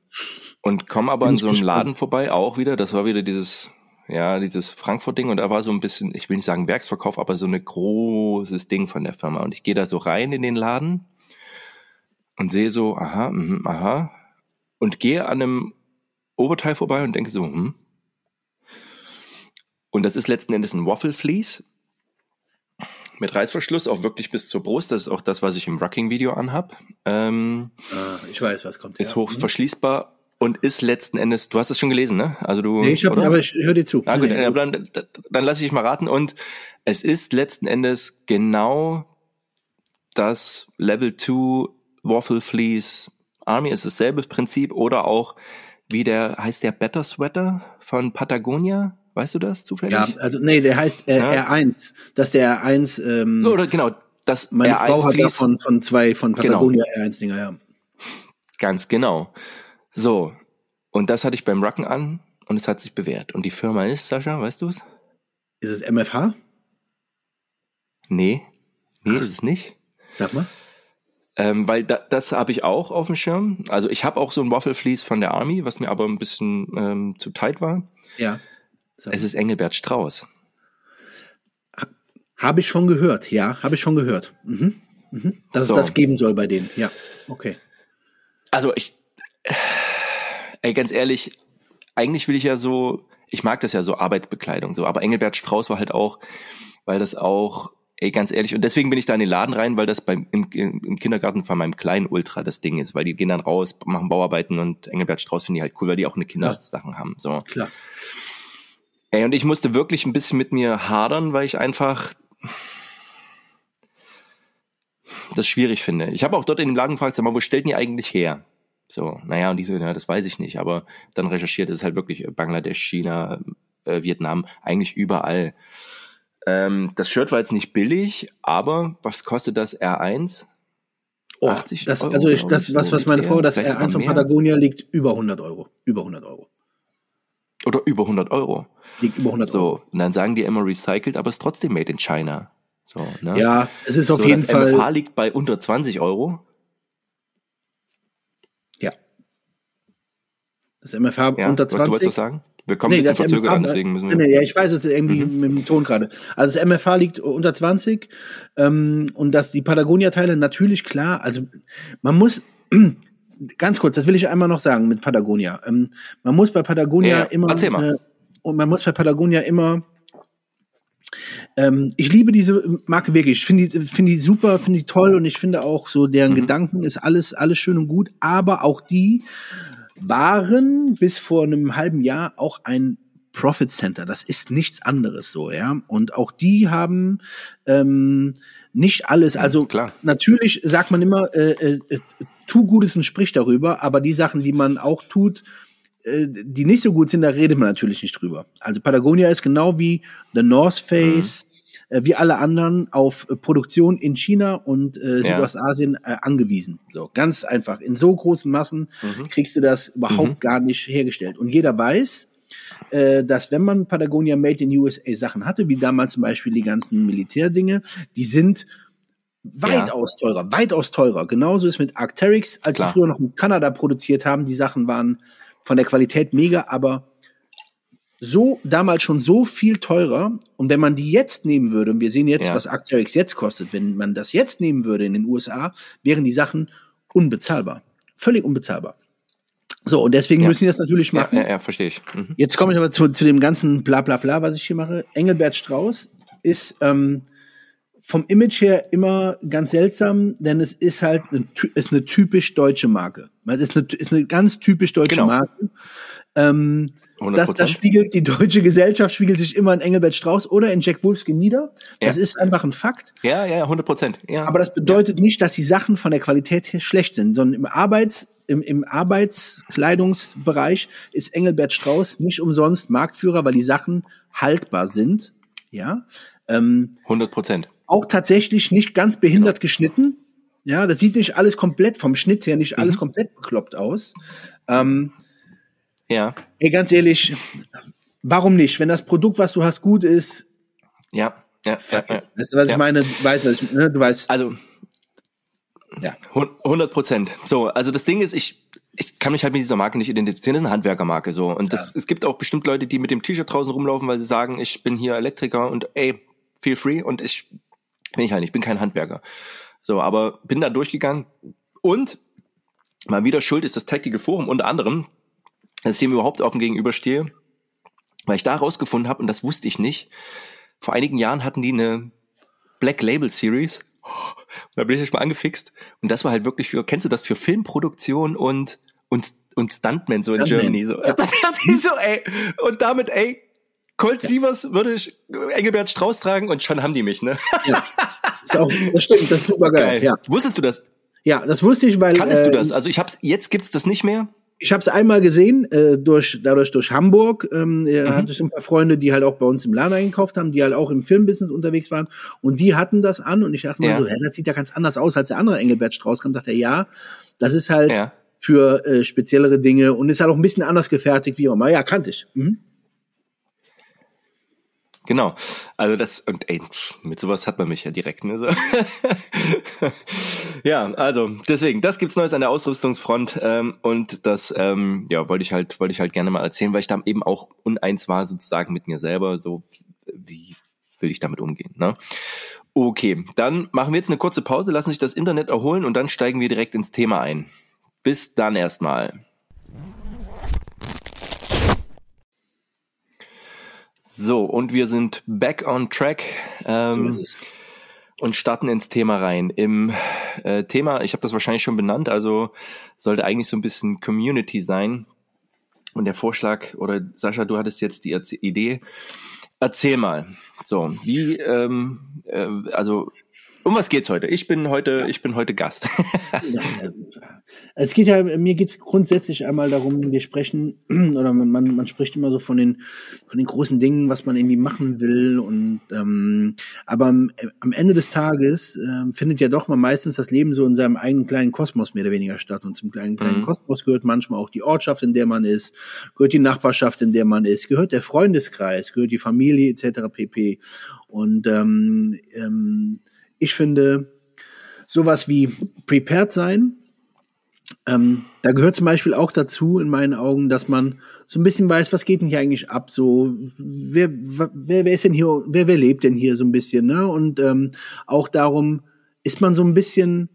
und komme aber in so einem Laden vorbei, auch wieder, das war wieder dieses ja, dieses Frankfurt-Ding und da war so ein bisschen, ich will nicht sagen Werksverkauf, aber so ein großes Ding von der Firma. Und ich gehe da so rein in den Laden und sehe so, aha, mh, aha, und gehe an einem Oberteil vorbei und denke so, hm. Und das ist letzten Endes ein Waffle Fleece mit Reißverschluss, auch wirklich bis zur Brust. Das ist auch das, was ich im Rucking-Video anhab. Ähm, ah, ich weiß, was kommt. Ist ja. hoch mhm. verschließbar und ist letzten Endes, du hast es schon gelesen, ne? Also du. Nee, ich habe, aber ich höre dir zu. Ah, gut, nee, dann, dann, dann lasse ich dich mal raten. Und es ist letzten Endes genau das Level 2 Waffle Fleece Army. Es ist dasselbe Prinzip oder auch wie der, heißt der Better Sweater von Patagonia? Weißt du das zufällig? Ja, also nee, der heißt äh, ja. R1. Das ist der R1. Ähm, oder genau, das meine R1 Frau hat davon von zwei von genau. Patagonia genau. R1 Dinger, ja. Ganz genau. So, und das hatte ich beim Rucken an und es hat sich bewährt. Und die Firma ist, Sascha, weißt du es? Ist es MFH? Nee, nee, ist es nicht. Sag mal. Ähm, weil da, das habe ich auch auf dem Schirm. Also ich habe auch so ein Waffle Fleece von der Army, was mir aber ein bisschen ähm, zu tight war. Ja. Es ist Engelbert Strauß. Habe ich schon gehört, ja, habe ich schon gehört. Mhm. Mhm. Dass so. es das geben soll bei denen, ja. Okay. Also ich, ey, ganz ehrlich, eigentlich will ich ja so, ich mag das ja so Arbeitsbekleidung so, aber Engelbert Strauß war halt auch, weil das auch, ey, ganz ehrlich, und deswegen bin ich da in den Laden rein, weil das beim, im, im Kindergarten von meinem kleinen Ultra das Ding ist, weil die gehen dann raus, machen Bauarbeiten und Engelbert Strauß finde ich halt cool, weil die auch eine Kindersachen ja. haben, so. Klar. Ey, und ich musste wirklich ein bisschen mit mir hadern, weil ich einfach das schwierig finde. Ich habe auch dort in dem Laden gefragt, sag mal, wo stellt die eigentlich her? So, naja, und diese, ja, das weiß ich nicht, aber dann recherchiert, es ist halt wirklich Bangladesch, China, äh, Vietnam, eigentlich überall. Ähm, das Shirt war jetzt nicht billig, aber was kostet das R1? Oh, 80 das, Euro, also ich, das, was, was meine Frau, das R1 von Patagonia liegt über 100 Euro. Über 100 Euro. Oder über 100 Euro. Liegt über 100 so, Euro. Und dann sagen die immer recycelt, aber es ist trotzdem made in China. So, ne? Ja, es ist auf so, jeden das Fall. Das MFH liegt bei unter 20 Euro. Ja. Das MFH ja, unter 20. Du was sagen? Wir kommen nee, ein bisschen verzögert an, deswegen müssen wir. Nee, ja, ich weiß es irgendwie mhm. mit dem Ton gerade. Also das MFH liegt unter 20 ähm, und dass die Patagonia-Teile natürlich klar, also man muss ganz kurz, das will ich einmal noch sagen mit Patagonia. Ähm, man muss bei Patagonia ja, immer äh, und man muss bei Patagonia immer ähm, ich liebe diese Marke wirklich. Ich finde die, finde die super, finde die toll und ich finde auch so deren mhm. Gedanken ist alles, alles schön und gut. Aber auch die waren bis vor einem halben Jahr auch ein Profit Center. Das ist nichts anderes so, ja. Und auch die haben ähm, nicht alles. Also Klar. natürlich sagt man immer, äh, äh, tu Gutes und sprich darüber, aber die Sachen, die man auch tut, äh, die nicht so gut sind, da redet man natürlich nicht drüber. Also Patagonia ist genau wie The North Face, mhm. äh, wie alle anderen auf äh, Produktion in China und äh, Südostasien äh, angewiesen. So ganz einfach. In so großen Massen mhm. kriegst du das überhaupt mhm. gar nicht hergestellt. Und jeder weiß, äh, dass wenn man Patagonia Made in USA Sachen hatte, wie damals zum Beispiel die ganzen Militärdinge, die sind weitaus ja. teurer, weitaus teurer. Genauso ist mit Arcteryx, als Klar. sie früher noch in Kanada produziert haben, die Sachen waren von der Qualität mega, aber so damals schon so viel teurer. Und wenn man die jetzt nehmen würde, und wir sehen jetzt, ja. was Arcteryx jetzt kostet, wenn man das jetzt nehmen würde in den USA, wären die Sachen unbezahlbar. Völlig unbezahlbar. So, und deswegen ja. müssen die das natürlich machen. Ja, ja, ja verstehe ich. Mhm. Jetzt komme ich aber zu, zu dem ganzen Blablabla, was ich hier mache. Engelbert Strauß ist ähm, vom Image her immer ganz seltsam, denn es ist halt eine, ist eine typisch deutsche Marke. Es ist eine, ist eine ganz typisch deutsche genau. Marke. Ähm, das, das spiegelt, die deutsche Gesellschaft spiegelt sich immer in Engelbert Strauß oder in Jack Wolfskin nieder. Ja. Das ist einfach ein Fakt. Ja, ja, 100 Prozent. Ja. Aber das bedeutet ja. nicht, dass die Sachen von der Qualität her schlecht sind, sondern im Arbeits, im, im Arbeitskleidungsbereich ist Engelbert Strauß nicht umsonst Marktführer, weil die Sachen haltbar sind. Ja. Ähm, 100 Prozent auch tatsächlich nicht ganz behindert genau. geschnitten. Ja, das sieht nicht alles komplett vom Schnitt her nicht mhm. alles komplett bekloppt aus. Ähm, ja. Ey, ganz ehrlich, warum nicht? Wenn das Produkt, was du hast, gut ist. Ja, ja, ja, ja. Weißt du, was ja. ich meine? Du weißt, was ich, ne? du weißt. Also, ja. 100 Prozent. So, also das Ding ist, ich, ich kann mich halt mit dieser Marke nicht identifizieren. Das ist eine Handwerkermarke so. Und das, ja. es gibt auch bestimmt Leute, die mit dem T-Shirt draußen rumlaufen, weil sie sagen, ich bin hier Elektriker und ey, feel free. Und ich bin ich halt nicht, ich bin kein Handwerker. So, aber bin da durchgegangen und mal wieder schuld ist das Tactical Forum unter anderem, dass ich dem überhaupt offen gegenüberstehe, weil ich da rausgefunden habe, und das wusste ich nicht, vor einigen Jahren hatten die eine Black Label Series und da bin ich echt mal angefixt. Und das war halt wirklich für, kennst du das für Filmproduktion und, und, und Stuntmen so in Stuntman. Germany? So. Ja. so, ey. Und damit, ey, Colt ja. Sievers würde ich Engelbert Strauß tragen und schon haben die mich, ne? Ja. Das, auch, das stimmt, das ist super geil. geil. Ja. Wusstest du das? Ja, das wusste ich, weil. Kanntest äh, du das? Also ich hab's, jetzt gibt's das nicht mehr. Ich habe es einmal gesehen, äh, durch, dadurch durch Hamburg. Ähm, mhm. hatte ich ein paar Freunde, die halt auch bei uns im Laden eingekauft haben, die halt auch im Filmbusiness unterwegs waren. Und die hatten das an und ich dachte ja. mal so, hä, das sieht ja ganz anders aus als der andere Engelbert Strauß. kam. dachte er, ja, das ist halt ja. für äh, speziellere Dinge und ist halt auch ein bisschen anders gefertigt wie immer. Ja, kannte ich. Mhm. Genau. Also das, und ey, mit sowas hat man mich ja direkt, ne? Ja, also deswegen, das gibt's Neues an der Ausrüstungsfront ähm, und das ähm, ja, wollte ich halt, wollte ich halt gerne mal erzählen, weil ich da eben auch uneins war, sozusagen mit mir selber, so wie will ich damit umgehen, ne? Okay, dann machen wir jetzt eine kurze Pause, lassen sich das Internet erholen und dann steigen wir direkt ins Thema ein. Bis dann erstmal. So, und wir sind back on track ähm, so und starten ins Thema rein. Im äh, Thema, ich habe das wahrscheinlich schon benannt, also sollte eigentlich so ein bisschen Community sein. Und der Vorschlag, oder Sascha, du hattest jetzt die Idee, erzähl mal. So, wie, ähm, äh, also um was geht's heute? Ich bin heute, ich bin heute Gast. es geht ja, mir geht's grundsätzlich einmal darum, wir sprechen, oder man, man spricht immer so von den, von den großen Dingen, was man irgendwie machen will. Und ähm, aber am, am Ende des Tages äh, findet ja doch mal meistens das Leben so in seinem eigenen kleinen Kosmos mehr oder weniger statt. Und zum kleinen, kleinen mhm. Kosmos gehört manchmal auch die Ortschaft, in der man ist, gehört die Nachbarschaft, in der man ist, gehört der Freundeskreis, gehört die Familie etc. pp. Und ähm, ähm, ich finde, sowas wie prepared sein, ähm, da gehört zum Beispiel auch dazu, in meinen Augen, dass man so ein bisschen weiß, was geht denn hier eigentlich ab? So, wer, wer, wer ist denn hier, wer, wer lebt denn hier so ein bisschen, ne? Und ähm, auch darum ist man so ein bisschen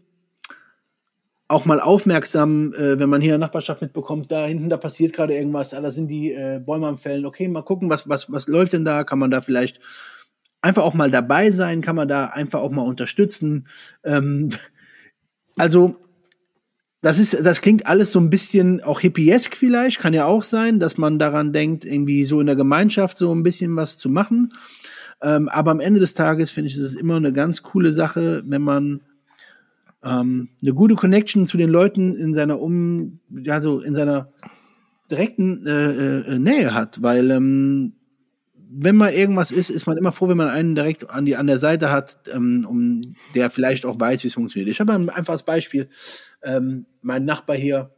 auch mal aufmerksam, äh, wenn man hier in der Nachbarschaft mitbekommt, da hinten, da passiert gerade irgendwas, da sind die äh, Bäume am Fällen, okay, mal gucken, was, was, was läuft denn da? Kann man da vielleicht einfach auch mal dabei sein, kann man da einfach auch mal unterstützen. Ähm, also das ist, das klingt alles so ein bisschen auch hippiesk vielleicht, kann ja auch sein, dass man daran denkt, irgendwie so in der Gemeinschaft so ein bisschen was zu machen. Ähm, aber am Ende des Tages finde ich, es ist immer eine ganz coole Sache, wenn man ähm, eine gute Connection zu den Leuten in seiner um, ja so in seiner direkten äh, äh, Nähe hat, weil ähm, wenn mal irgendwas ist, ist man immer froh, wenn man einen direkt an die an der Seite hat, ähm, um der vielleicht auch weiß, wie es funktioniert. Ich habe ein einfaches Beispiel. Ähm, mein Nachbar hier,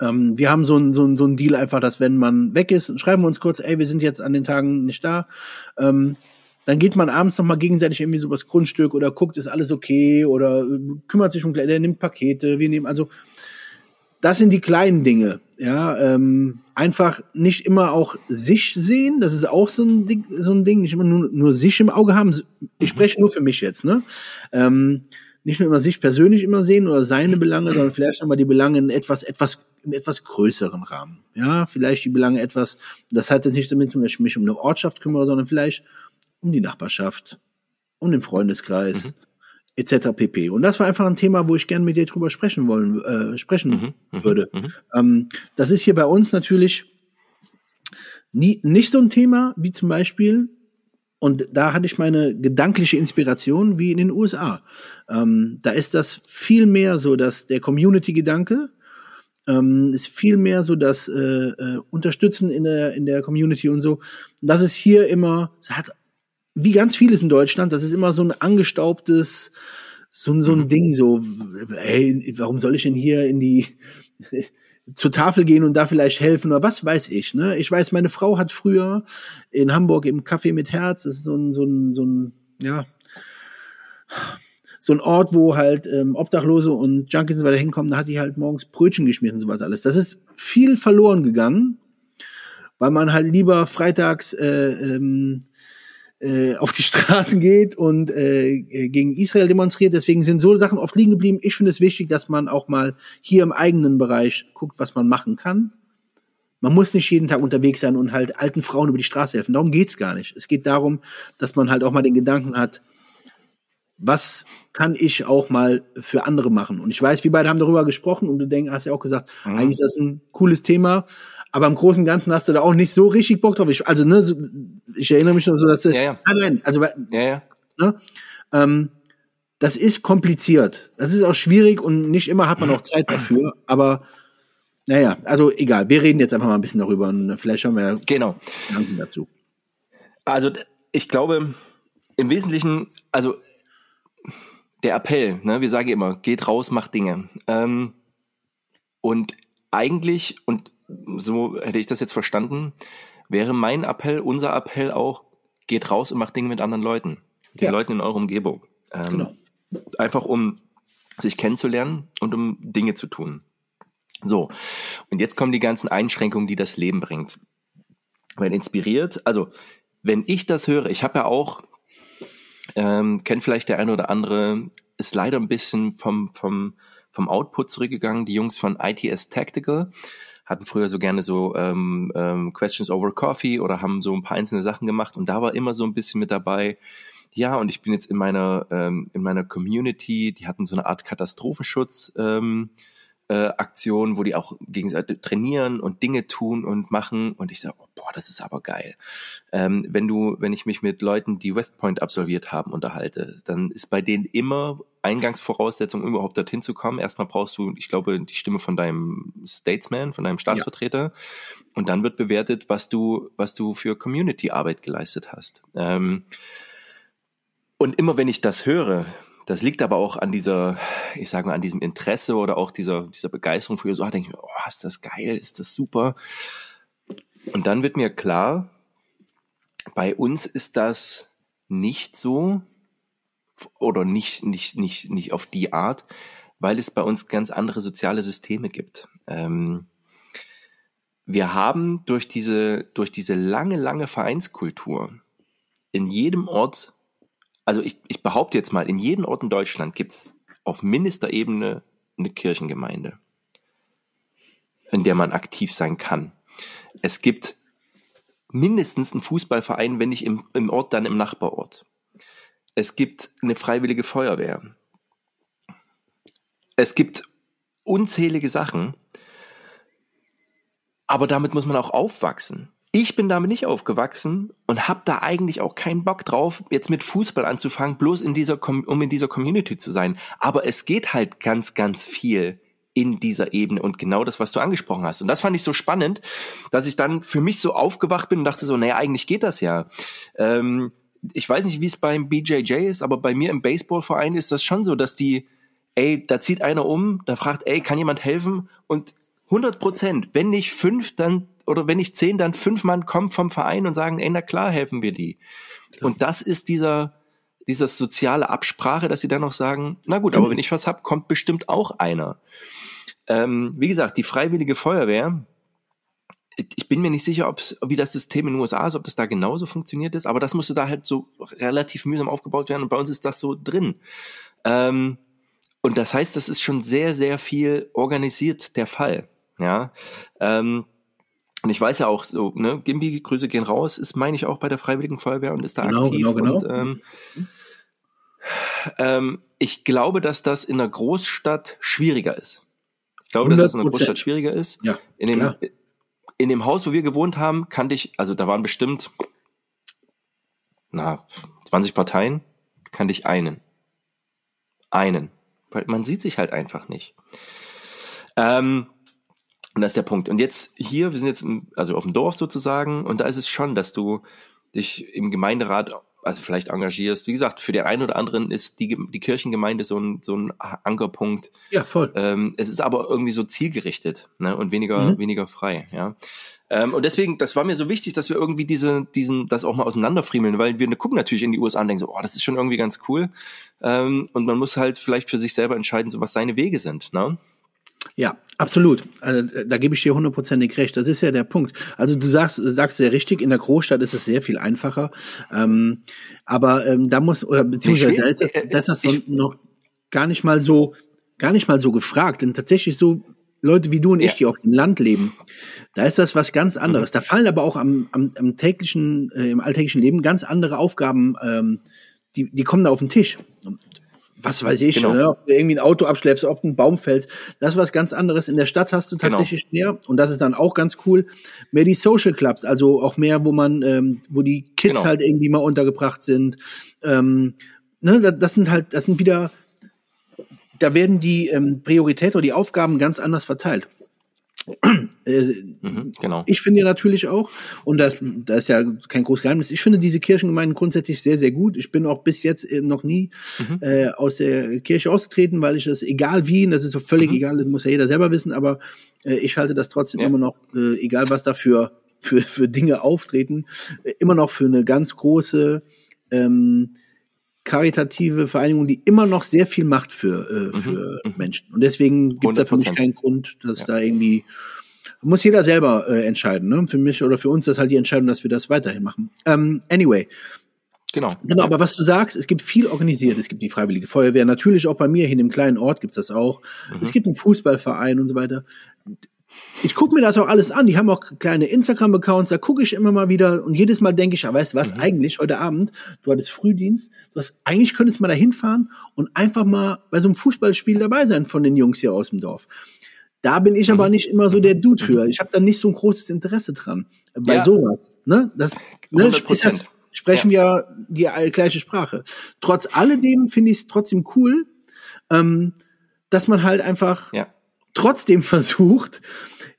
ähm, wir haben so ein, so, ein, so ein Deal einfach, dass wenn man weg ist, schreiben wir uns kurz, ey, wir sind jetzt an den Tagen nicht da. Ähm, dann geht man abends noch mal gegenseitig irgendwie so übers Grundstück oder guckt, ist alles okay oder äh, kümmert sich um, der nimmt Pakete, wir nehmen also das sind die kleinen Dinge. Ja, ähm, einfach nicht immer auch sich sehen. Das ist auch so ein Ding, so ein Ding. Nicht immer nur, nur sich im Auge haben. Ich spreche nur für mich jetzt. Ne? Ähm, nicht nur immer sich persönlich immer sehen oder seine Belange, sondern vielleicht nochmal die Belange in etwas, etwas, in etwas größeren Rahmen. Ja, vielleicht die Belange etwas, das hat jetzt nicht damit zu tun, dass ich mich um eine Ortschaft kümmere, sondern vielleicht um die Nachbarschaft, um den Freundeskreis, mhm etc. pp. Und das war einfach ein Thema, wo ich gerne mit dir drüber sprechen wollen, äh, sprechen mhm, mhm würde. Mhm. Ähm, das ist hier bei uns natürlich nie, nicht so ein Thema wie zum Beispiel, und da hatte ich meine gedankliche Inspiration wie in den USA. Ähm, da ist das viel mehr so, dass der Community-Gedanke ähm, ist viel mehr so das äh, äh, Unterstützen in der in der Community und so. Das ist hier immer, es hat wie ganz vieles in Deutschland, das ist immer so ein angestaubtes, so, so ein mhm. Ding, so, ey, warum soll ich denn hier in die, zur Tafel gehen und da vielleicht helfen oder was weiß ich, ne? Ich weiß, meine Frau hat früher in Hamburg im Café mit Herz, das ist so ein, so ein, so ein, ja, so ein Ort, wo halt ähm, Obdachlose und Junkies weiter hinkommen, da hat die halt morgens Brötchen geschmiert und sowas alles. Das ist viel verloren gegangen, weil man halt lieber freitags äh, ähm, äh, auf die Straßen geht und äh, gegen Israel demonstriert. Deswegen sind so Sachen oft liegen geblieben. Ich finde es wichtig, dass man auch mal hier im eigenen Bereich guckt, was man machen kann. Man muss nicht jeden Tag unterwegs sein und halt alten Frauen über die Straße helfen. Darum geht's gar nicht. Es geht darum, dass man halt auch mal den Gedanken hat, was kann ich auch mal für andere machen? Und ich weiß, wir beide haben darüber gesprochen und du denkst, hast ja auch gesagt, mhm. eigentlich ist das ein cooles Thema, aber im Großen und Ganzen hast du da auch nicht so richtig Bock drauf. Ich, also, ne, so, ich erinnere mich noch so, dass du, ja, ja. nein, nein, also, ja. Ne, ähm, das ist kompliziert. Das ist auch schwierig und nicht immer hat man auch Zeit dafür, aber naja, also egal, wir reden jetzt einfach mal ein bisschen darüber und vielleicht haben wir genau. Gedanken dazu. Also ich glaube, im Wesentlichen, also der Appell, ne, wir sagen immer, geht raus, macht Dinge. Ähm, und eigentlich, und so hätte ich das jetzt verstanden, wäre mein Appell, unser Appell auch, geht raus und macht Dinge mit anderen Leuten. Den ja. Leuten in eurer Umgebung. Ähm, genau. Einfach um sich kennenzulernen und um Dinge zu tun. So, und jetzt kommen die ganzen Einschränkungen, die das Leben bringt. Wenn inspiriert, also wenn ich das höre, ich habe ja auch, ähm, kennt vielleicht der eine oder andere, ist leider ein bisschen vom, vom, vom Output zurückgegangen, die Jungs von ITS Tactical hatten früher so gerne so ähm, ähm, Questions over Coffee oder haben so ein paar einzelne Sachen gemacht und da war immer so ein bisschen mit dabei. Ja, und ich bin jetzt in meiner ähm, in meiner Community, die hatten so eine Art Katastrophenschutz. Ähm, äh, Aktionen, wo die auch gegenseitig trainieren und Dinge tun und machen. Und ich sage, oh, boah, das ist aber geil. Ähm, wenn du, wenn ich mich mit Leuten, die West Point absolviert haben, unterhalte, dann ist bei denen immer Eingangsvoraussetzung, um überhaupt dorthin zu kommen. Erstmal brauchst du, ich glaube, die Stimme von deinem Statesman, von deinem Staatsvertreter. Ja. Und dann wird bewertet, was du, was du für Community-Arbeit geleistet hast. Ähm, und immer wenn ich das höre, das liegt aber auch an dieser, ich sage mal, an diesem Interesse oder auch dieser, dieser Begeisterung für so, ah, denke ich mir, oh, ist das geil, ist das super. Und dann wird mir klar, bei uns ist das nicht so oder nicht, nicht, nicht, nicht auf die Art, weil es bei uns ganz andere soziale Systeme gibt. Ähm, wir haben durch diese, durch diese lange, lange Vereinskultur in jedem Ort also ich, ich behaupte jetzt mal, in jedem Ort in Deutschland gibt es auf Ministerebene eine Kirchengemeinde, in der man aktiv sein kann. Es gibt mindestens einen Fußballverein, wenn nicht im, im Ort, dann im Nachbarort. Es gibt eine freiwillige Feuerwehr. Es gibt unzählige Sachen, aber damit muss man auch aufwachsen. Ich bin damit nicht aufgewachsen und habe da eigentlich auch keinen Bock drauf, jetzt mit Fußball anzufangen, bloß in dieser, um in dieser Community zu sein. Aber es geht halt ganz, ganz viel in dieser Ebene und genau das, was du angesprochen hast. Und das fand ich so spannend, dass ich dann für mich so aufgewacht bin und dachte so, naja, eigentlich geht das ja. Ähm, ich weiß nicht, wie es beim BJJ ist, aber bei mir im Baseballverein ist das schon so, dass die, ey, da zieht einer um, da fragt, ey, kann jemand helfen? Und 100 Prozent, wenn nicht fünf, dann oder wenn nicht zehn, dann fünf Mann kommen vom Verein und sagen, ey, na klar, helfen wir die. Klar. Und das ist dieser, dieser soziale Absprache, dass sie dann noch sagen, na gut, aber wenn ich was hab, kommt bestimmt auch einer. Ähm, wie gesagt, die Freiwillige Feuerwehr, ich bin mir nicht sicher, ob's, wie das System in den USA ist, ob das da genauso funktioniert ist, aber das musste da halt so relativ mühsam aufgebaut werden und bei uns ist das so drin. Ähm, und das heißt, das ist schon sehr, sehr viel organisiert der Fall. Ja, ähm, und ich weiß ja auch, so, ne, Gimbi, Grüße gehen raus, ist, meine ich, auch bei der Freiwilligen Feuerwehr und ist da genau, aktiv. Genau, genau. Und, ähm, ähm, ich glaube, dass das in einer Großstadt schwieriger ist. Ich glaube, 100%. dass das in einer Großstadt schwieriger ist. Ja, in, dem, in dem Haus, wo wir gewohnt haben, kannte ich, also da waren bestimmt na, 20 Parteien, kannte ich einen. Einen. Weil man sieht sich halt einfach nicht. Ähm, und das ist der Punkt. Und jetzt hier, wir sind jetzt im, also auf dem Dorf sozusagen, und da ist es schon, dass du dich im Gemeinderat, also vielleicht engagierst. Wie gesagt, für den einen oder anderen ist die, die Kirchengemeinde so ein, so ein Ankerpunkt. Ja, voll. Ähm, es ist aber irgendwie so zielgerichtet ne, und weniger, mhm. weniger frei. Ja. Ähm, und deswegen, das war mir so wichtig, dass wir irgendwie diese, diesen, das auch mal auseinanderfriemeln, weil wir gucken natürlich in die USA und denken so, oh, das ist schon irgendwie ganz cool. Ähm, und man muss halt vielleicht für sich selber entscheiden, so was seine Wege sind. Ne? Ja, absolut. Also, da gebe ich dir hundertprozentig recht. Das ist ja der Punkt. Also du sagst, sagst sehr richtig, in der Großstadt ist es sehr viel einfacher. Ähm, aber ähm, da muss, oder beziehungsweise da ist das, da ist das so noch gar nicht mal so, gar nicht mal so gefragt. Denn tatsächlich so Leute wie du und ich, ja. die auf dem Land leben, da ist das was ganz anderes. Mhm. Da fallen aber auch am, am, am täglichen, äh, im alltäglichen Leben ganz andere Aufgaben, ähm, die, die kommen da auf den Tisch was weiß ich, genau. ne, ob du irgendwie ein Auto abschleppst, ob du einen Baum fällst. Das ist was ganz anderes. In der Stadt hast du genau. tatsächlich genau. mehr, und das ist dann auch ganz cool, mehr die Social Clubs, also auch mehr, wo man, ähm, wo die Kids genau. halt irgendwie mal untergebracht sind. Ähm, ne, das sind halt, das sind wieder, da werden die ähm, Prioritäten oder die Aufgaben ganz anders verteilt. Äh, mhm, genau. Ich finde ja natürlich auch, und das, das ist ja kein großes Geheimnis, ich finde diese Kirchengemeinden grundsätzlich sehr, sehr gut. Ich bin auch bis jetzt äh, noch nie mhm. äh, aus der Kirche ausgetreten, weil ich das, egal wie, das ist so völlig mhm. egal, das muss ja jeder selber wissen, aber äh, ich halte das trotzdem ja. immer noch, äh, egal was dafür für, für Dinge auftreten, äh, immer noch für eine ganz große ähm, karitative Vereinigung, die immer noch sehr viel macht für, äh, mhm, für mhm. Menschen. Und deswegen gibt es da für mich keinen Grund, dass ja. da irgendwie muss jeder selber äh, entscheiden. Ne? Für mich oder für uns ist halt die Entscheidung, dass wir das weiterhin machen. Ähm, anyway. Genau. Genau, aber was du sagst, es gibt viel organisiert. Es gibt die Freiwillige Feuerwehr, natürlich auch bei mir hier in dem kleinen Ort gibt's das auch. Mhm. Es gibt einen Fußballverein und so weiter ich gucke mir das auch alles an. Die haben auch kleine Instagram-Accounts, da gucke ich immer mal wieder und jedes Mal denke ich, ja, weißt du was, mhm. eigentlich heute Abend, du hattest Frühdienst, du hast, eigentlich könntest du mal da hinfahren und einfach mal bei so einem Fußballspiel dabei sein von den Jungs hier aus dem Dorf. Da bin ich mhm. aber nicht immer so der Dude für. Mhm. Ich habe da nicht so ein großes Interesse dran. Bei ja. sowas. Ne? Das, ne, ist das, sprechen ja. wir die gleiche Sprache. Trotz alledem finde ich es trotzdem cool, ähm, dass man halt einfach ja. trotzdem versucht,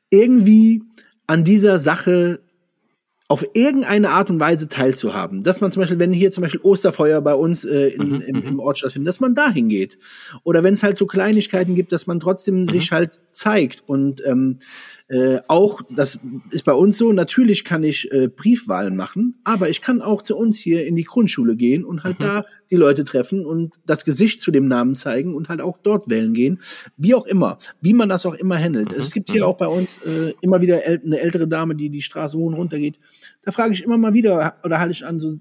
irgendwie an dieser Sache auf irgendeine Art und Weise teilzuhaben. Dass man zum Beispiel, wenn hier zum Beispiel Osterfeuer bei uns äh, in, mhm, im, im mhm. Ort stattfindet, dass man dahin geht. Oder wenn es halt so Kleinigkeiten gibt, dass man trotzdem mhm. sich halt zeigt und ähm, äh, auch, das ist bei uns so, natürlich kann ich äh, Briefwahlen machen, aber ich kann auch zu uns hier in die Grundschule gehen und halt mhm. da die Leute treffen und das Gesicht zu dem Namen zeigen und halt auch dort wählen gehen. Wie auch immer, wie man das auch immer handelt. Mhm. Es gibt hier mhm. auch bei uns äh, immer wieder äl eine ältere Dame, die die Straße hoch und runter geht. Da frage ich immer mal wieder oder halte ich an, so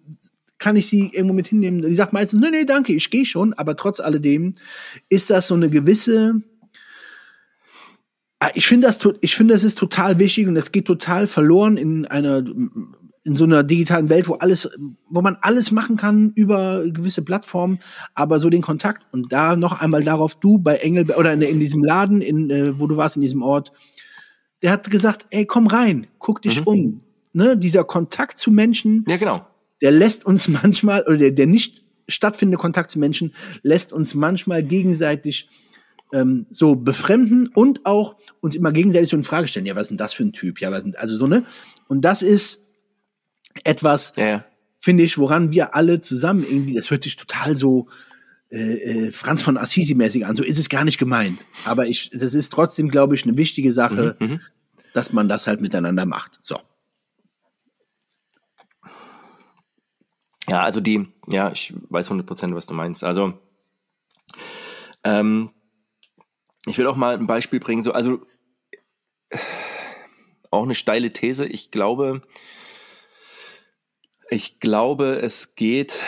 kann ich sie irgendwo mit hinnehmen? Die sagt meistens, nee, nee, danke, ich gehe schon, aber trotz alledem ist das so eine gewisse Ah, ich finde das, ich finde, das ist total wichtig und das geht total verloren in einer, in so einer digitalen Welt, wo alles, wo man alles machen kann über gewisse Plattformen, aber so den Kontakt und da noch einmal darauf, du bei Engel oder in, in diesem Laden, in, äh, wo du warst in diesem Ort, der hat gesagt, ey, komm rein, guck dich mhm. um. Ne, dieser Kontakt zu Menschen, ja, genau. der lässt uns manchmal, oder der, der nicht stattfindende Kontakt zu Menschen lässt uns manchmal gegenseitig ähm, so befremden und auch uns immer gegenseitig so in Frage stellen. Ja, was ist denn das für ein Typ? Ja, was sind also so ne? Und das ist etwas, ja. finde ich, woran wir alle zusammen irgendwie, das hört sich total so äh, äh, Franz von Assisi mäßig an. So ist es gar nicht gemeint. Aber ich, das ist trotzdem, glaube ich, eine wichtige Sache, mhm, mhm, dass man das halt miteinander macht. So. Ja, also die, ja, ich weiß 100% was du meinst. Also, ähm, ich will auch mal ein Beispiel bringen, so, also auch eine steile These. Ich glaube, ich glaube, es geht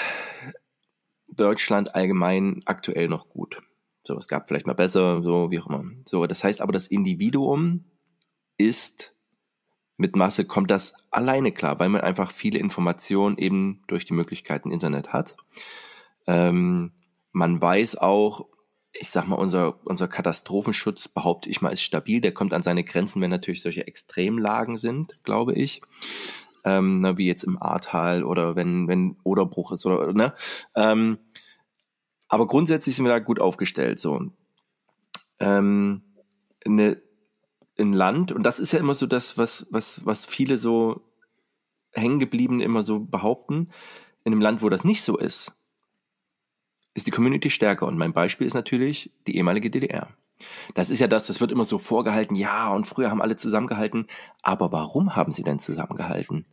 Deutschland allgemein aktuell noch gut. So, es gab vielleicht mal besser, so wie auch immer. So, das heißt aber, das Individuum ist mit Masse kommt das alleine klar, weil man einfach viele Informationen eben durch die Möglichkeiten Internet hat. Ähm, man weiß auch, ich sag mal, unser, unser Katastrophenschutz, behaupte ich mal, ist stabil. Der kommt an seine Grenzen, wenn natürlich solche Extremlagen sind, glaube ich. Ähm, ne, wie jetzt im Ahrtal oder wenn, wenn Oderbruch ist oder, ne? Ähm, aber grundsätzlich sind wir da gut aufgestellt, so. Ähm, eine, ein Land, und das ist ja immer so das, was, was, was viele so hängen geblieben immer so behaupten, in einem Land, wo das nicht so ist, ist die Community stärker. Und mein Beispiel ist natürlich die ehemalige DDR. Das ist ja das, das wird immer so vorgehalten, ja, und früher haben alle zusammengehalten. Aber warum haben sie denn zusammengehalten?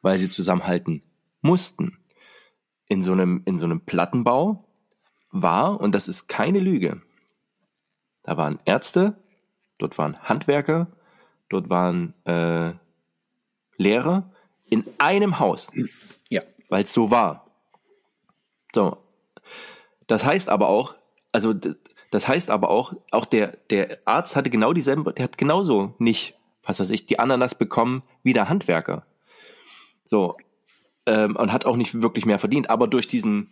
Weil sie zusammenhalten mussten. In so einem, in so einem Plattenbau war, und das ist keine Lüge, da waren Ärzte, dort waren Handwerker, dort waren äh, Lehrer in einem Haus. Ja. Weil es so war. So. Das heißt aber auch, also das heißt aber auch, auch der, der Arzt hatte genau dieselben, der hat genauso nicht, was weiß ich, die Ananas bekommen wie der Handwerker. So. Ähm, und hat auch nicht wirklich mehr verdient. Aber durch diesen,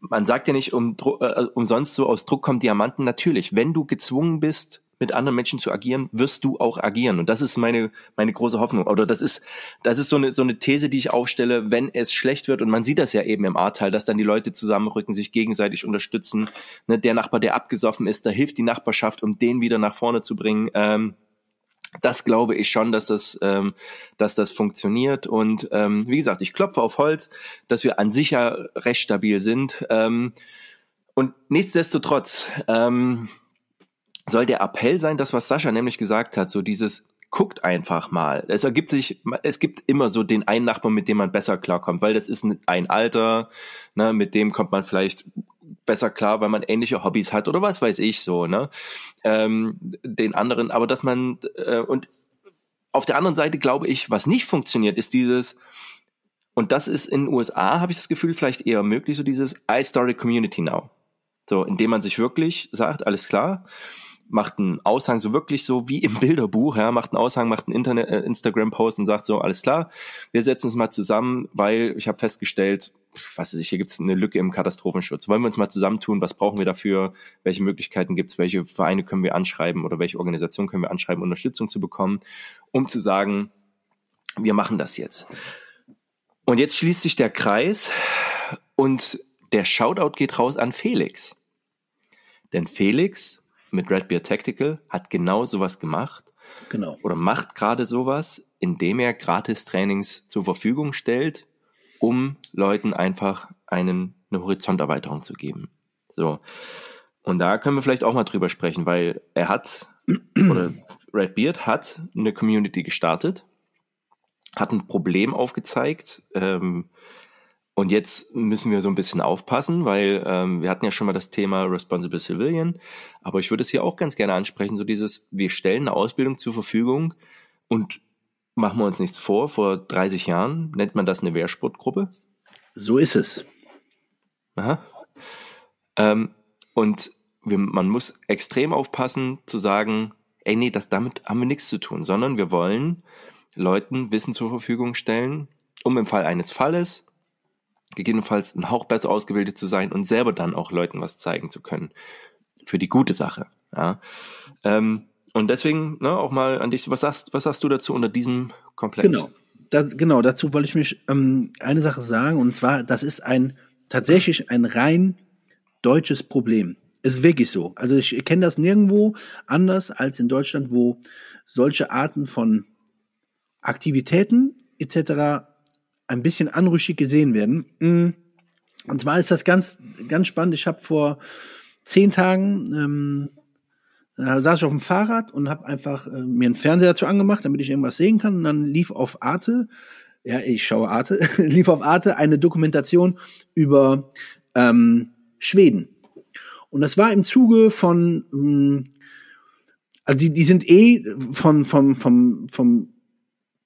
man sagt ja nicht um, äh, umsonst so aus Druck kommt Diamanten. Natürlich, wenn du gezwungen bist, mit anderen Menschen zu agieren, wirst du auch agieren. Und das ist meine, meine große Hoffnung. Oder das ist, das ist so eine, so eine These, die ich aufstelle, wenn es schlecht wird. Und man sieht das ja eben im A-Teil, dass dann die Leute zusammenrücken, sich gegenseitig unterstützen. Ne, der Nachbar, der abgesoffen ist, da hilft die Nachbarschaft, um den wieder nach vorne zu bringen. Ähm, das glaube ich schon, dass das, ähm, dass das funktioniert. Und ähm, wie gesagt, ich klopfe auf Holz, dass wir an sich ja recht stabil sind. Ähm, und nichtsdestotrotz, ähm, soll der Appell sein, das was Sascha nämlich gesagt hat, so dieses guckt einfach mal. Es ergibt sich, es gibt immer so den einen Nachbarn, mit dem man besser klarkommt, weil das ist ein Alter, ne, mit dem kommt man vielleicht besser klar, weil man ähnliche Hobbys hat oder was weiß ich so, ne? Ähm, den anderen, aber dass man äh, und auf der anderen Seite glaube ich, was nicht funktioniert, ist dieses und das ist in den USA, habe ich das Gefühl, vielleicht eher möglich, so dieses I-Story Community Now. So, indem man sich wirklich sagt, alles klar, macht einen Aushang so wirklich so wie im Bilderbuch, ja, macht einen Aushang, macht einen äh, Instagram-Post und sagt so, alles klar, wir setzen uns mal zusammen, weil ich habe festgestellt, was weiß ich, hier gibt es eine Lücke im Katastrophenschutz. Wollen wir uns mal zusammentun, was brauchen wir dafür, welche Möglichkeiten gibt es, welche Vereine können wir anschreiben oder welche Organisation können wir anschreiben, Unterstützung zu bekommen, um zu sagen, wir machen das jetzt. Und jetzt schließt sich der Kreis und der Shoutout geht raus an Felix. Denn Felix mit Red Beer Tactical hat genau sowas gemacht. Genau. Oder macht gerade sowas, indem er Gratis-Trainings zur Verfügung stellt, um Leuten einfach einen, eine Horizonterweiterung zu geben. So. Und da können wir vielleicht auch mal drüber sprechen, weil er hat, oder Redbeard hat eine Community gestartet, hat ein Problem aufgezeigt, ähm, und jetzt müssen wir so ein bisschen aufpassen, weil ähm, wir hatten ja schon mal das Thema Responsible Civilian, aber ich würde es hier auch ganz gerne ansprechen, so dieses, wir stellen eine Ausbildung zur Verfügung und machen wir uns nichts vor, vor 30 Jahren nennt man das eine Wehrsportgruppe. So ist es. Aha. Ähm, und wir, man muss extrem aufpassen zu sagen, ey nee, das, damit haben wir nichts zu tun, sondern wir wollen Leuten Wissen zur Verfügung stellen, um im Fall eines Falles gegebenenfalls ein Hauch besser ausgebildet zu sein und selber dann auch Leuten was zeigen zu können. Für die gute Sache. Ja. Ähm, und deswegen ne, auch mal an dich, was sagst, was sagst du dazu unter diesem Komplex? Genau, das, genau dazu wollte ich mich ähm, eine Sache sagen, und zwar, das ist ein tatsächlich ein rein deutsches Problem. Ist wirklich so. Also ich kenne das nirgendwo anders als in Deutschland, wo solche Arten von Aktivitäten etc ein bisschen anrüchig gesehen werden. Mm. Und zwar ist das ganz, ganz spannend. Ich habe vor zehn Tagen, ähm, da saß ich auf dem Fahrrad und habe einfach äh, mir einen Fernseher dazu angemacht, damit ich irgendwas sehen kann. Und dann lief auf Arte, ja, ich schaue Arte, lief auf Arte eine Dokumentation über ähm, Schweden. Und das war im Zuge von, ähm, also die, die sind eh von, vom, vom, vom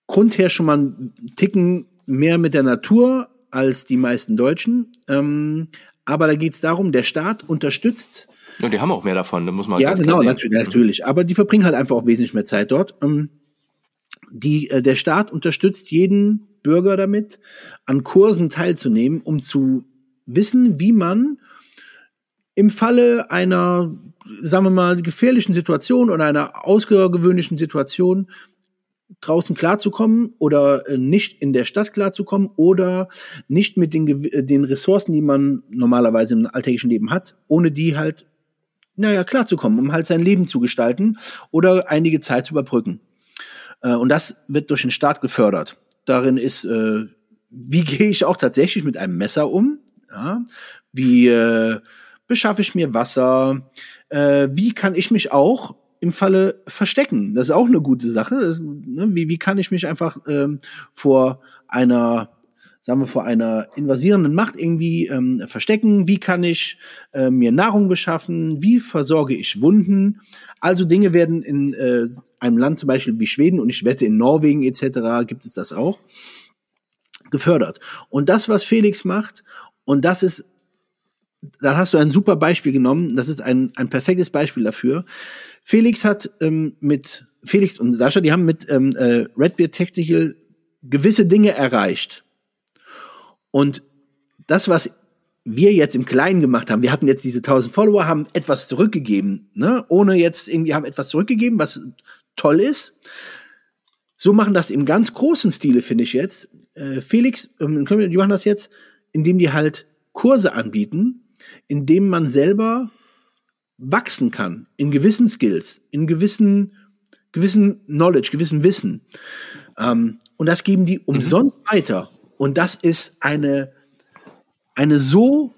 Grund her schon mal einen Ticken mehr mit der Natur als die meisten Deutschen. Ähm, aber da geht es darum, der Staat unterstützt. Und die haben auch mehr davon, da muss man Ja, genau, natürlich, natürlich. Aber die verbringen halt einfach auch wesentlich mehr Zeit dort. Ähm, die, äh, der Staat unterstützt jeden Bürger damit, an Kursen teilzunehmen, um zu wissen, wie man im Falle einer, sagen wir mal, gefährlichen Situation oder einer außergewöhnlichen Situation draußen klarzukommen oder äh, nicht in der Stadt klarzukommen oder nicht mit den, äh, den Ressourcen, die man normalerweise im alltäglichen Leben hat, ohne die halt, naja, klarzukommen, um halt sein Leben zu gestalten oder einige Zeit zu überbrücken. Äh, und das wird durch den Staat gefördert. Darin ist, wie gehe ich auch tatsächlich mit einem Messer um? Ja? Wie beschaffe ich mir Wasser? Wie kann ich mich auch im Falle verstecken? Das ist auch eine gute Sache. Das, ne, wie, wie kann ich mich einfach ähm, vor einer sagen wir, vor einer invasierenden Macht irgendwie ähm, verstecken? Wie kann ich äh, mir Nahrung beschaffen? Wie versorge ich Wunden? Also Dinge werden in äh, einem Land zum Beispiel wie Schweden und ich wette in Norwegen etc. gibt es das auch gefördert. Und das, was Felix macht, und das ist, da hast du ein super Beispiel genommen, das ist ein, ein perfektes Beispiel dafür. Felix hat ähm, mit, Felix und Sascha, die haben mit ähm, äh, Redbeard Technical gewisse Dinge erreicht. Und das, was wir jetzt im Kleinen gemacht haben, wir hatten jetzt diese 1000 Follower, haben etwas zurückgegeben, ne? ohne jetzt irgendwie haben etwas zurückgegeben, was toll ist. So machen das im ganz großen Stile, finde ich jetzt. Äh, Felix, ähm, die machen das jetzt, indem die halt Kurse anbieten, indem man selber wachsen kann in gewissen Skills, in gewissen, gewissen Knowledge, gewissen Wissen. Ähm, und das geben die umsonst mhm. weiter. Und das ist eine, eine so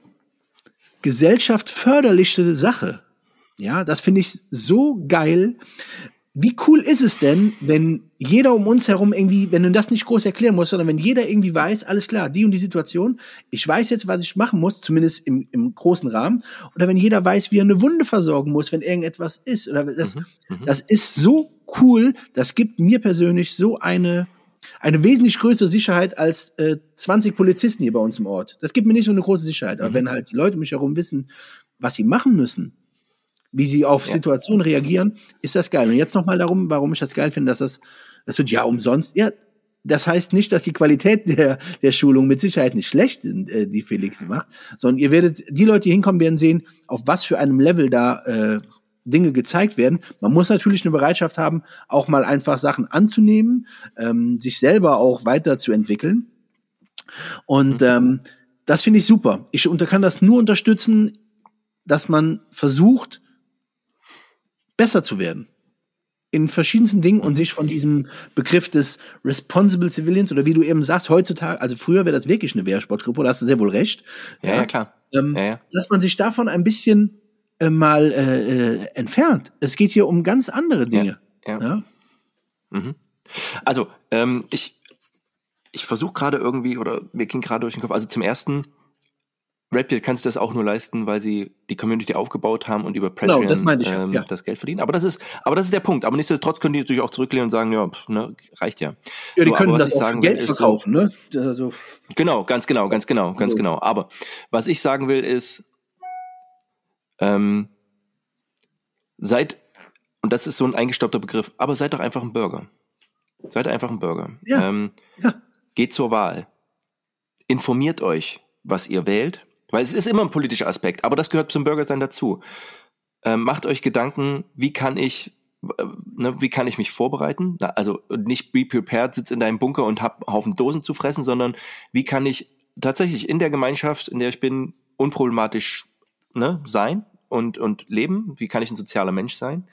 gesellschaftsförderliche Sache. Ja, das finde ich so geil. Wie cool ist es denn, wenn jeder um uns herum irgendwie, wenn du das nicht groß erklären musst, sondern wenn jeder irgendwie weiß, alles klar, die und die Situation, ich weiß jetzt, was ich machen muss, zumindest im, im großen Rahmen, oder wenn jeder weiß, wie er eine Wunde versorgen muss, wenn irgendetwas ist, oder das, mhm, mhm. das ist so cool, das gibt mir persönlich so eine eine wesentlich größere Sicherheit als äh, 20 Polizisten hier bei uns im Ort. Das gibt mir nicht so eine große Sicherheit. Aber mhm. wenn halt die Leute um mich herum wissen, was sie machen müssen, wie sie auf ja. Situationen reagieren, ist das geil. Und jetzt nochmal darum, warum ich das geil finde, dass das, das wird ja umsonst. Ja, das heißt nicht, dass die Qualität der, der Schulung mit Sicherheit nicht schlecht sind, äh, die Felix macht, sondern ihr werdet, die Leute, die hinkommen, werden sehen, auf was für einem Level da äh, Dinge gezeigt werden. Man muss natürlich eine Bereitschaft haben, auch mal einfach Sachen anzunehmen, ähm, sich selber auch weiterzuentwickeln. Und mhm. ähm, das finde ich super. Ich unter kann das nur unterstützen, dass man versucht, besser zu werden. In verschiedensten Dingen und sich von diesem Begriff des Responsible Civilians oder wie du eben sagst, heutzutage, also früher wäre das wirklich eine Wehrsportgruppe, da hast du sehr wohl recht. Ja, ja klar. Ähm, ja, ja. Dass man sich davon ein bisschen äh, mal äh, äh, entfernt. Es geht hier um ganz andere Dinge. Ja. Mhm. Also, ähm, ich, ich versuche gerade irgendwie, oder mir ging gerade durch den Kopf, also zum ersten, Redbeard kannst du das auch nur leisten, weil sie die Community aufgebaut haben und über Patreon genau, das, ähm, ja. das Geld verdienen. Aber das ist, aber das ist der Punkt. Aber nichtsdestotrotz können die natürlich auch zurücklehnen und sagen, ja, pff, ne, reicht ja. Ja, die so, können das auch sagen Geld verkaufen, ne? Also, genau, ganz genau, ganz genau, ganz also. genau. Aber was ich sagen will ist, ähm, seid, und das ist so ein eingestaubter Begriff, aber seid doch einfach ein Bürger. Seid einfach ein Bürger. Ja. Ähm, ja. Geht zur Wahl. Informiert euch, was ihr wählt, weil es ist immer ein politischer Aspekt, aber das gehört zum Bürgersein dazu. Ähm, macht euch Gedanken, wie kann ich äh, Ne, wie kann ich mich vorbereiten? Also nicht be prepared, sitz in deinem Bunker und hab Haufen Dosen zu fressen, sondern wie kann ich tatsächlich in der Gemeinschaft, in der ich bin, unproblematisch ne, sein? und, und leben? Wie kann ich ein sozialer Mensch sein?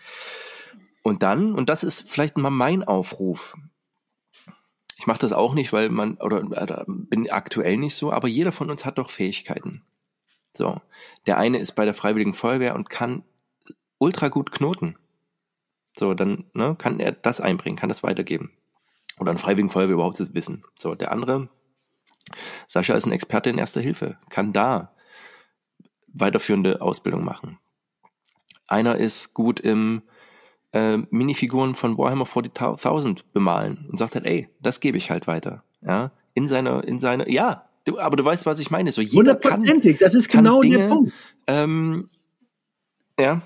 Und dann, und das ist vielleicht mal mein Aufruf. Ich mache das auch nicht, weil man, oder, oder bin aktuell nicht so, aber jeder von uns hat doch Fähigkeiten. So. Der eine ist bei der Freiwilligen Feuerwehr und kann ultra gut knoten. So, dann ne, kann er das einbringen, kann das weitergeben. Oder an Freiwilligen Feuerwehr überhaupt wissen. So, der andere, Sascha ist ein Experte in Erster Hilfe, kann da weiterführende Ausbildung machen. Einer ist gut im äh, Minifiguren von Warhammer 40.000 bemalen und sagt halt, ey, das gebe ich halt weiter. Ja, in seiner, in seiner, ja, du, aber du weißt, was ich meine. So jeder Hundertprozentig, das ist genau Dinge, der Punkt. Ähm, ja,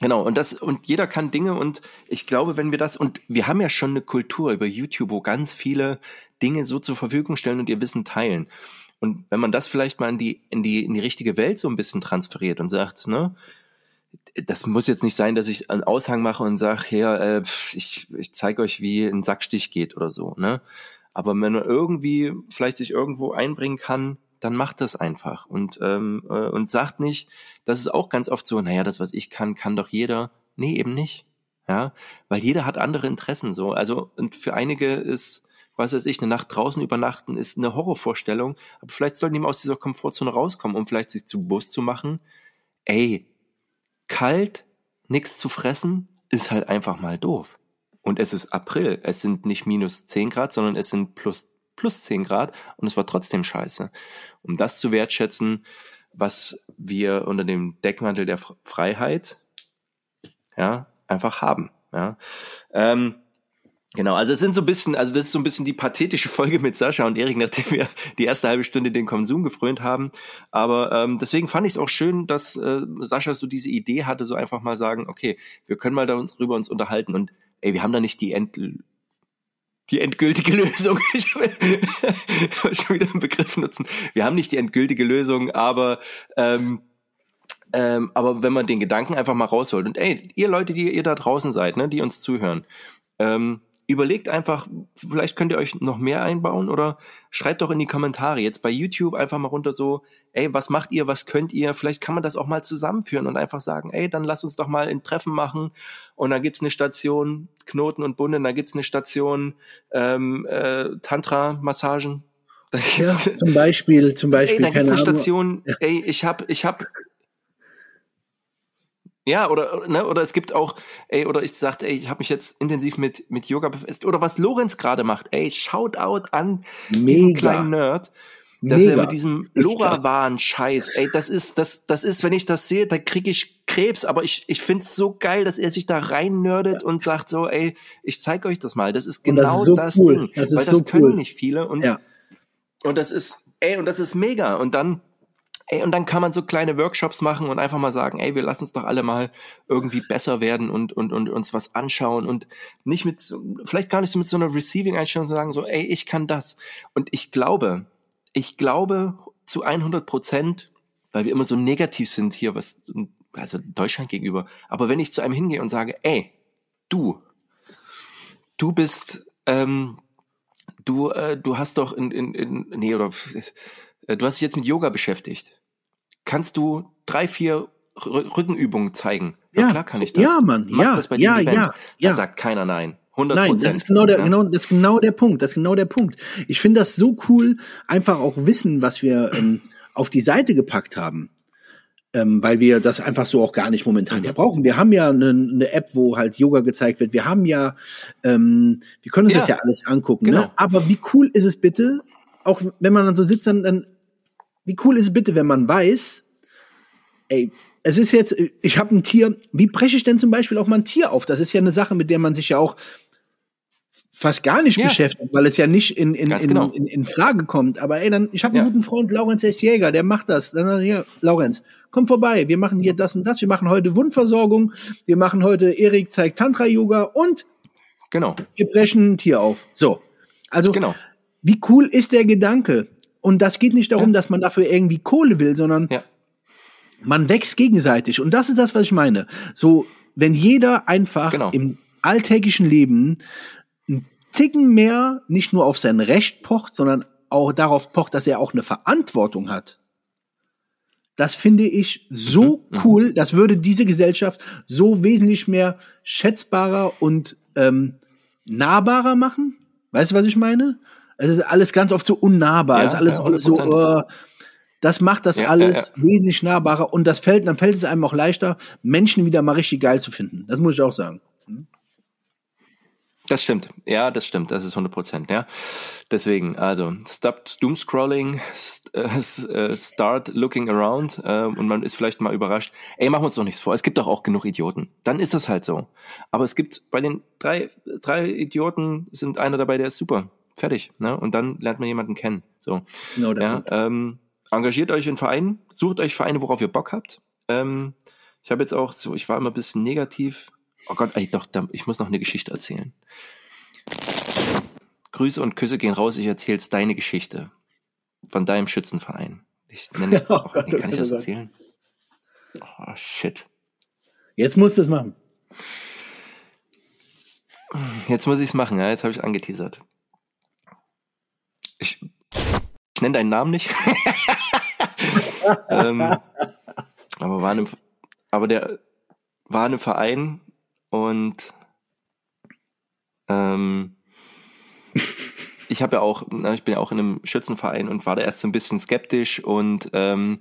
Genau, und das, und jeder kann Dinge und ich glaube, wenn wir das, und wir haben ja schon eine Kultur über YouTube, wo ganz viele Dinge so zur Verfügung stellen und ihr Wissen teilen. Und wenn man das vielleicht mal in die, in die, in die richtige Welt so ein bisschen transferiert und sagt, ne, das muss jetzt nicht sein, dass ich einen Aushang mache und sage, ja, äh, ich, ich zeige euch, wie ein Sackstich geht oder so, ne? Aber wenn man irgendwie vielleicht sich irgendwo einbringen kann, dann macht das einfach und ähm, äh, und sagt nicht, das ist auch ganz oft so, naja, das was ich kann, kann doch jeder. Nee, eben nicht. Ja, weil jeder hat andere Interessen so. Also und für einige ist was weiß ich, eine Nacht draußen übernachten ist eine Horrorvorstellung, aber vielleicht sollten die mal aus dieser Komfortzone rauskommen, um vielleicht sich zu Bus zu machen. Ey, kalt, nichts zu fressen, ist halt einfach mal doof. Und es ist April. Es sind nicht minus 10 Grad, sondern es sind plus, plus 10 Grad und es war trotzdem scheiße. Um das zu wertschätzen, was wir unter dem Deckmantel der Freiheit, ja, einfach haben, ja. Ähm, Genau, also es sind so ein bisschen, also das ist so ein bisschen die pathetische Folge mit Sascha und Erik, nachdem wir die erste halbe Stunde den Konsum gefrönt haben. Aber ähm, deswegen fand ich es auch schön, dass äh, Sascha so diese Idee hatte, so einfach mal sagen, okay, wir können mal darüber uns unterhalten und ey, wir haben da nicht die End die endgültige Lösung. Ich will schon wieder einen Begriff nutzen. Wir haben nicht die endgültige Lösung, aber ähm, ähm, aber wenn man den Gedanken einfach mal rausholt und ey, ihr Leute, die ihr da draußen seid, ne, die uns zuhören, ähm, überlegt einfach, vielleicht könnt ihr euch noch mehr einbauen oder schreibt doch in die Kommentare jetzt bei YouTube einfach mal runter so, ey, was macht ihr, was könnt ihr? Vielleicht kann man das auch mal zusammenführen und einfach sagen, ey, dann lass uns doch mal ein Treffen machen und da gibt's eine Station Knoten und Bunde, da gibt's eine Station ähm, äh, Tantra-Massagen. Ja, zum Beispiel, zum Beispiel. Ey, da gibt's eine Station, ey, ich hab, ich hab ja, oder, ne, oder es gibt auch, ey, oder ich sagte, ey, ich habe mich jetzt intensiv mit, mit Yoga befasst. Oder was Lorenz gerade macht, ey, Shoutout an Mega. diesen kleinen Nerd. Dass Mega. er mit diesem Lora-Wahn-Scheiß, ey, das ist, das, das ist, wenn ich das sehe, da kriege ich Krebs, aber ich, ich find's so geil, dass er sich da rein nerdet ja. und sagt so, ey, ich zeig euch das mal. Das ist genau das, ist so das cool. Ding. Das ist weil so das können cool. nicht viele und, ja. und das ist, ey, und das ist mega. Und dann, Ey, und dann kann man so kleine Workshops machen und einfach mal sagen, ey, wir lassen uns doch alle mal irgendwie besser werden und, und, und uns was anschauen und nicht mit, vielleicht gar nicht so mit so einer Receiving-Einstellung sagen, so, ey, ich kann das. Und ich glaube, ich glaube zu 100 Prozent, weil wir immer so negativ sind hier, was, also Deutschland gegenüber. Aber wenn ich zu einem hingehe und sage, ey, du, du bist, ähm, du, äh, du hast doch in, in, in nee, oder du hast dich jetzt mit Yoga beschäftigt. Kannst du drei, vier Rückenübungen zeigen? Ja, ja klar kann ich das. Ja, Mann, Mach ja, das bei ja, Event. ja, ja. Da sagt keiner nein. 100%. Nein, das ist genau der, genau, das ist genau der Punkt. Das ist genau der Punkt. Ich finde das so cool, einfach auch Wissen, was wir ähm, auf die Seite gepackt haben. Ähm, weil wir das einfach so auch gar nicht momentan mhm. ja brauchen. Wir haben ja eine, eine, App, wo halt Yoga gezeigt wird. Wir haben ja, ähm, wir können uns ja, das ja alles angucken. Ne? Genau. Ne? Aber wie cool ist es bitte, auch wenn man dann so sitzt, dann, dann wie cool ist es bitte, wenn man weiß, ey, es ist jetzt, ich habe ein Tier, wie breche ich denn zum Beispiel auch mal ein Tier auf? Das ist ja eine Sache, mit der man sich ja auch fast gar nicht ja. beschäftigt, weil es ja nicht in, in, in, genau. in, in, Frage kommt. Aber ey, dann, ich habe einen ja. guten Freund, Laurenz S. Jäger, der macht das. Dann sag ich, hier, Laurenz, komm vorbei, wir machen hier das und das, wir machen heute Wundversorgung, wir machen heute, Erik zeigt Tantra-Yoga und genau. wir brechen ein Tier auf. So. Also, genau. wie cool ist der Gedanke? Und das geht nicht darum, ja. dass man dafür irgendwie Kohle will, sondern ja. man wächst gegenseitig. Und das ist das, was ich meine. So, wenn jeder einfach genau. im alltäglichen Leben ein Ticken mehr nicht nur auf sein Recht pocht, sondern auch darauf pocht, dass er auch eine Verantwortung hat. Das finde ich so mhm. mhm. cool. Das würde diese Gesellschaft so wesentlich mehr schätzbarer und ähm, nahbarer machen. Weißt du, was ich meine? Es ist alles ganz oft so unnahbar. Ja, es ist alles ja, so, uh, das macht das ja, alles wesentlich nahbarer und das fällt, dann fällt es einem auch leichter, Menschen wieder mal richtig geil zu finden. Das muss ich auch sagen. Hm? Das stimmt. Ja, das stimmt. Das ist 100 Prozent. Ja. Deswegen, also, stop doomscrolling, äh, äh, start looking around äh, und man ist vielleicht mal überrascht. Ey, machen wir uns doch nichts vor. Es gibt doch auch genug Idioten. Dann ist das halt so. Aber es gibt bei den drei, drei Idioten sind einer dabei, der ist super. Fertig. Ne? Und dann lernt man jemanden kennen. So. Genau, ja, ähm, engagiert euch in Vereinen, sucht euch Vereine, worauf ihr Bock habt. Ähm, ich habe jetzt auch so, ich war immer ein bisschen negativ. Oh Gott, ey, doch, ich muss noch eine Geschichte erzählen. Grüße und Küsse gehen raus, ich erzähl's deine Geschichte. Von deinem Schützenverein. Ich nenne, oh, oh, nee, kann ich das erzählen? Oh, shit. Jetzt musst du es machen. Jetzt muss ich es machen, ja. Jetzt habe ich angeteasert. Ich, ich nenne deinen Namen nicht. ähm, aber war einem, aber der war in einem Verein und ähm, ich habe ja auch, ich bin ja auch in einem Schützenverein und war da erst so ein bisschen skeptisch und ähm,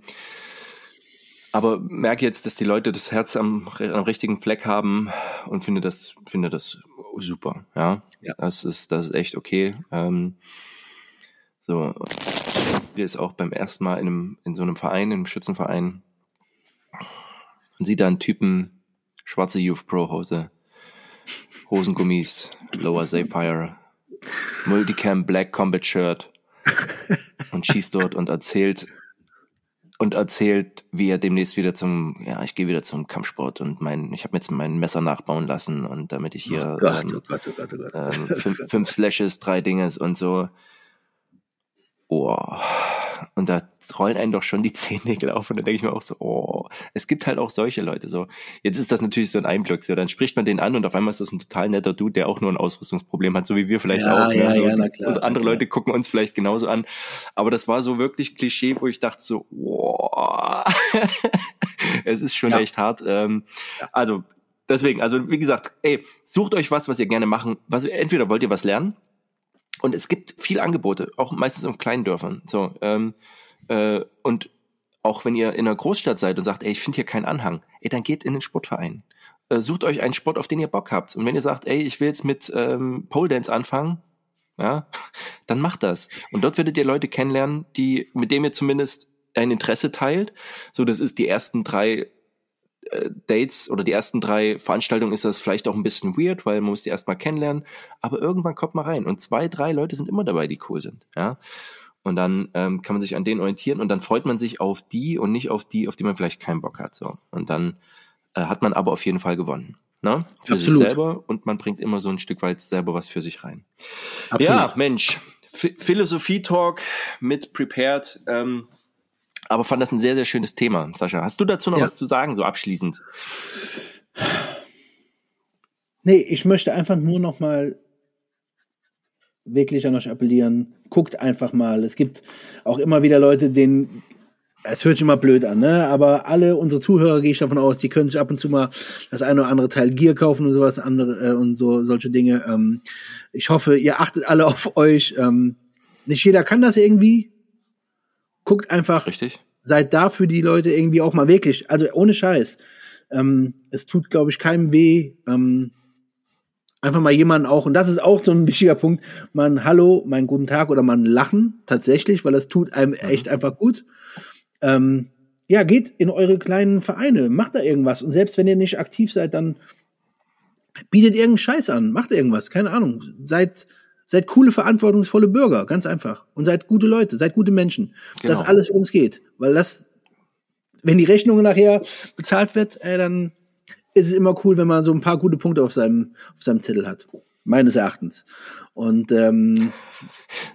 aber merke jetzt, dass die Leute das Herz am, am richtigen Fleck haben und finde das, finde das super. Ja, ja. das ist, das ist echt okay. Ähm, so, wir ist auch beim ersten Mal in, einem, in so einem Verein, in einem Schützenverein, und sieht da einen Typen, schwarze Youth Pro Hose, Hosengummis, Lower Sapphire, Multicam Black Combat Shirt und schießt dort und erzählt und erzählt, wie er demnächst wieder zum, ja, ich gehe wieder zum Kampfsport und mein, ich habe mir jetzt mein Messer nachbauen lassen und damit ich hier oh Gott, ähm, oh Gott, oh Gott, oh Gott. Ähm, fünf, fünf Slashes, drei Dinges und so. Oh. Und da rollen einen doch schon die Zehennägel auf und dann denke ich mir auch so, oh, es gibt halt auch solche Leute so. Jetzt ist das natürlich so ein Einblick, so dann spricht man den an und auf einmal ist das ein total netter Dude, der auch nur ein Ausrüstungsproblem hat, so wie wir vielleicht ja, auch. Ne? Ja, ja, na klar, und andere Leute gucken uns vielleicht genauso an. Aber das war so wirklich Klischee, wo ich dachte so, oh, es ist schon ja. echt hart. Ähm, also deswegen, also wie gesagt, ey, sucht euch was, was ihr gerne machen. Was, entweder wollt ihr was lernen und es gibt viele Angebote, auch meistens in kleinen Dörfern. So, ähm, äh, und auch wenn ihr in einer Großstadt seid und sagt, ey, ich finde hier keinen Anhang, ey, dann geht in den Sportverein. Äh, sucht euch einen Sport, auf den ihr Bock habt. Und wenn ihr sagt, ey, ich will jetzt mit ähm, Pole Dance anfangen, ja, dann macht das. Und dort werdet ihr Leute kennenlernen, die, mit denen ihr zumindest ein Interesse teilt. So, das ist die ersten drei Dates oder die ersten drei Veranstaltungen ist das vielleicht auch ein bisschen weird, weil man muss die erstmal kennenlernen, aber irgendwann kommt man rein und zwei, drei Leute sind immer dabei, die cool sind, ja. Und dann ähm, kann man sich an denen orientieren und dann freut man sich auf die und nicht auf die, auf die man vielleicht keinen Bock hat. So. Und dann äh, hat man aber auf jeden Fall gewonnen. Ne? Für Absolut. sich selber und man bringt immer so ein Stück weit selber was für sich rein. Absolut. Ja, Mensch, Philosophie-Talk mit Prepared. Ähm, aber fand das ein sehr, sehr schönes Thema. Sascha, hast du dazu noch ja. was zu sagen, so abschließend? Nee, ich möchte einfach nur noch mal wirklich an euch appellieren. Guckt einfach mal. Es gibt auch immer wieder Leute, denen es hört sich immer blöd an, ne? Aber alle unsere Zuhörer gehe ich davon aus, die können sich ab und zu mal das eine oder andere Teil Gear kaufen und sowas andere äh, und so solche Dinge. Ähm, ich hoffe, ihr achtet alle auf euch. Ähm, nicht jeder kann das irgendwie. Guckt einfach. Richtig. Seid da für die Leute irgendwie auch mal wirklich. Also ohne Scheiß. Ähm, es tut, glaube ich, keinem weh. Ähm, einfach mal jemanden auch, und das ist auch so ein wichtiger Punkt, mal ein Hallo, meinen guten Tag oder mal ein Lachen, tatsächlich, weil das tut einem mhm. echt einfach gut. Ähm, ja, geht in eure kleinen Vereine, macht da irgendwas. Und selbst wenn ihr nicht aktiv seid, dann bietet irgendeinen Scheiß an, macht irgendwas, keine Ahnung. Seid, Seid coole, verantwortungsvolle Bürger, ganz einfach. Und seid gute Leute, seid gute Menschen. Genau. Das alles, worum es geht. Weil das, wenn die Rechnung nachher bezahlt wird, äh, dann ist es immer cool, wenn man so ein paar gute Punkte auf seinem, auf seinem Zettel hat. Meines Erachtens. Und ähm,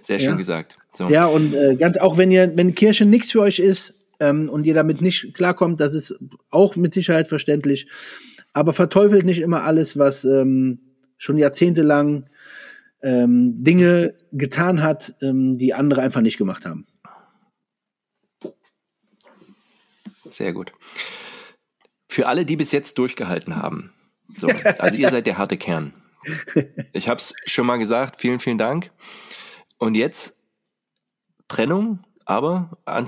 sehr schön ja. gesagt. So. Ja, und äh, ganz auch wenn ihr, wenn Kirche nichts für euch ist ähm, und ihr damit nicht klarkommt, das ist auch mit Sicherheit verständlich. Aber verteufelt nicht immer alles, was ähm, schon jahrzehntelang ähm, Dinge getan hat, ähm, die andere einfach nicht gemacht haben. Sehr gut. Für alle, die bis jetzt durchgehalten haben. So, also ihr seid der harte Kern. Ich habe es schon mal gesagt. Vielen, vielen Dank. Und jetzt Trennung, aber äh,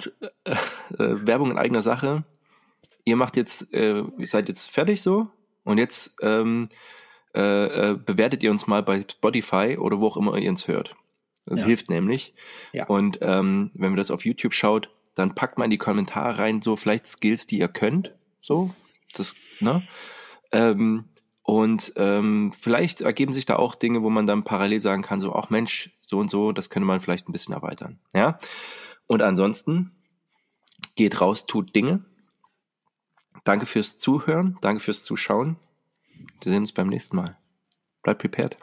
äh, Werbung in eigener Sache. Ihr macht jetzt, äh, seid jetzt fertig so und jetzt ähm, äh, äh, bewertet ihr uns mal bei Spotify oder wo auch immer ihr uns hört. Das ja. hilft nämlich. Ja. Und ähm, wenn wir das auf YouTube schaut, dann packt mal in die Kommentare rein, so vielleicht Skills, die ihr könnt. So, das, ne? Ähm, und ähm, vielleicht ergeben sich da auch Dinge, wo man dann parallel sagen kann, so, auch Mensch, so und so, das könnte man vielleicht ein bisschen erweitern. Ja. Und ansonsten geht raus, tut Dinge. Danke fürs Zuhören, danke fürs Zuschauen. Wir sehen uns beim nächsten Mal. Bleibt prepared.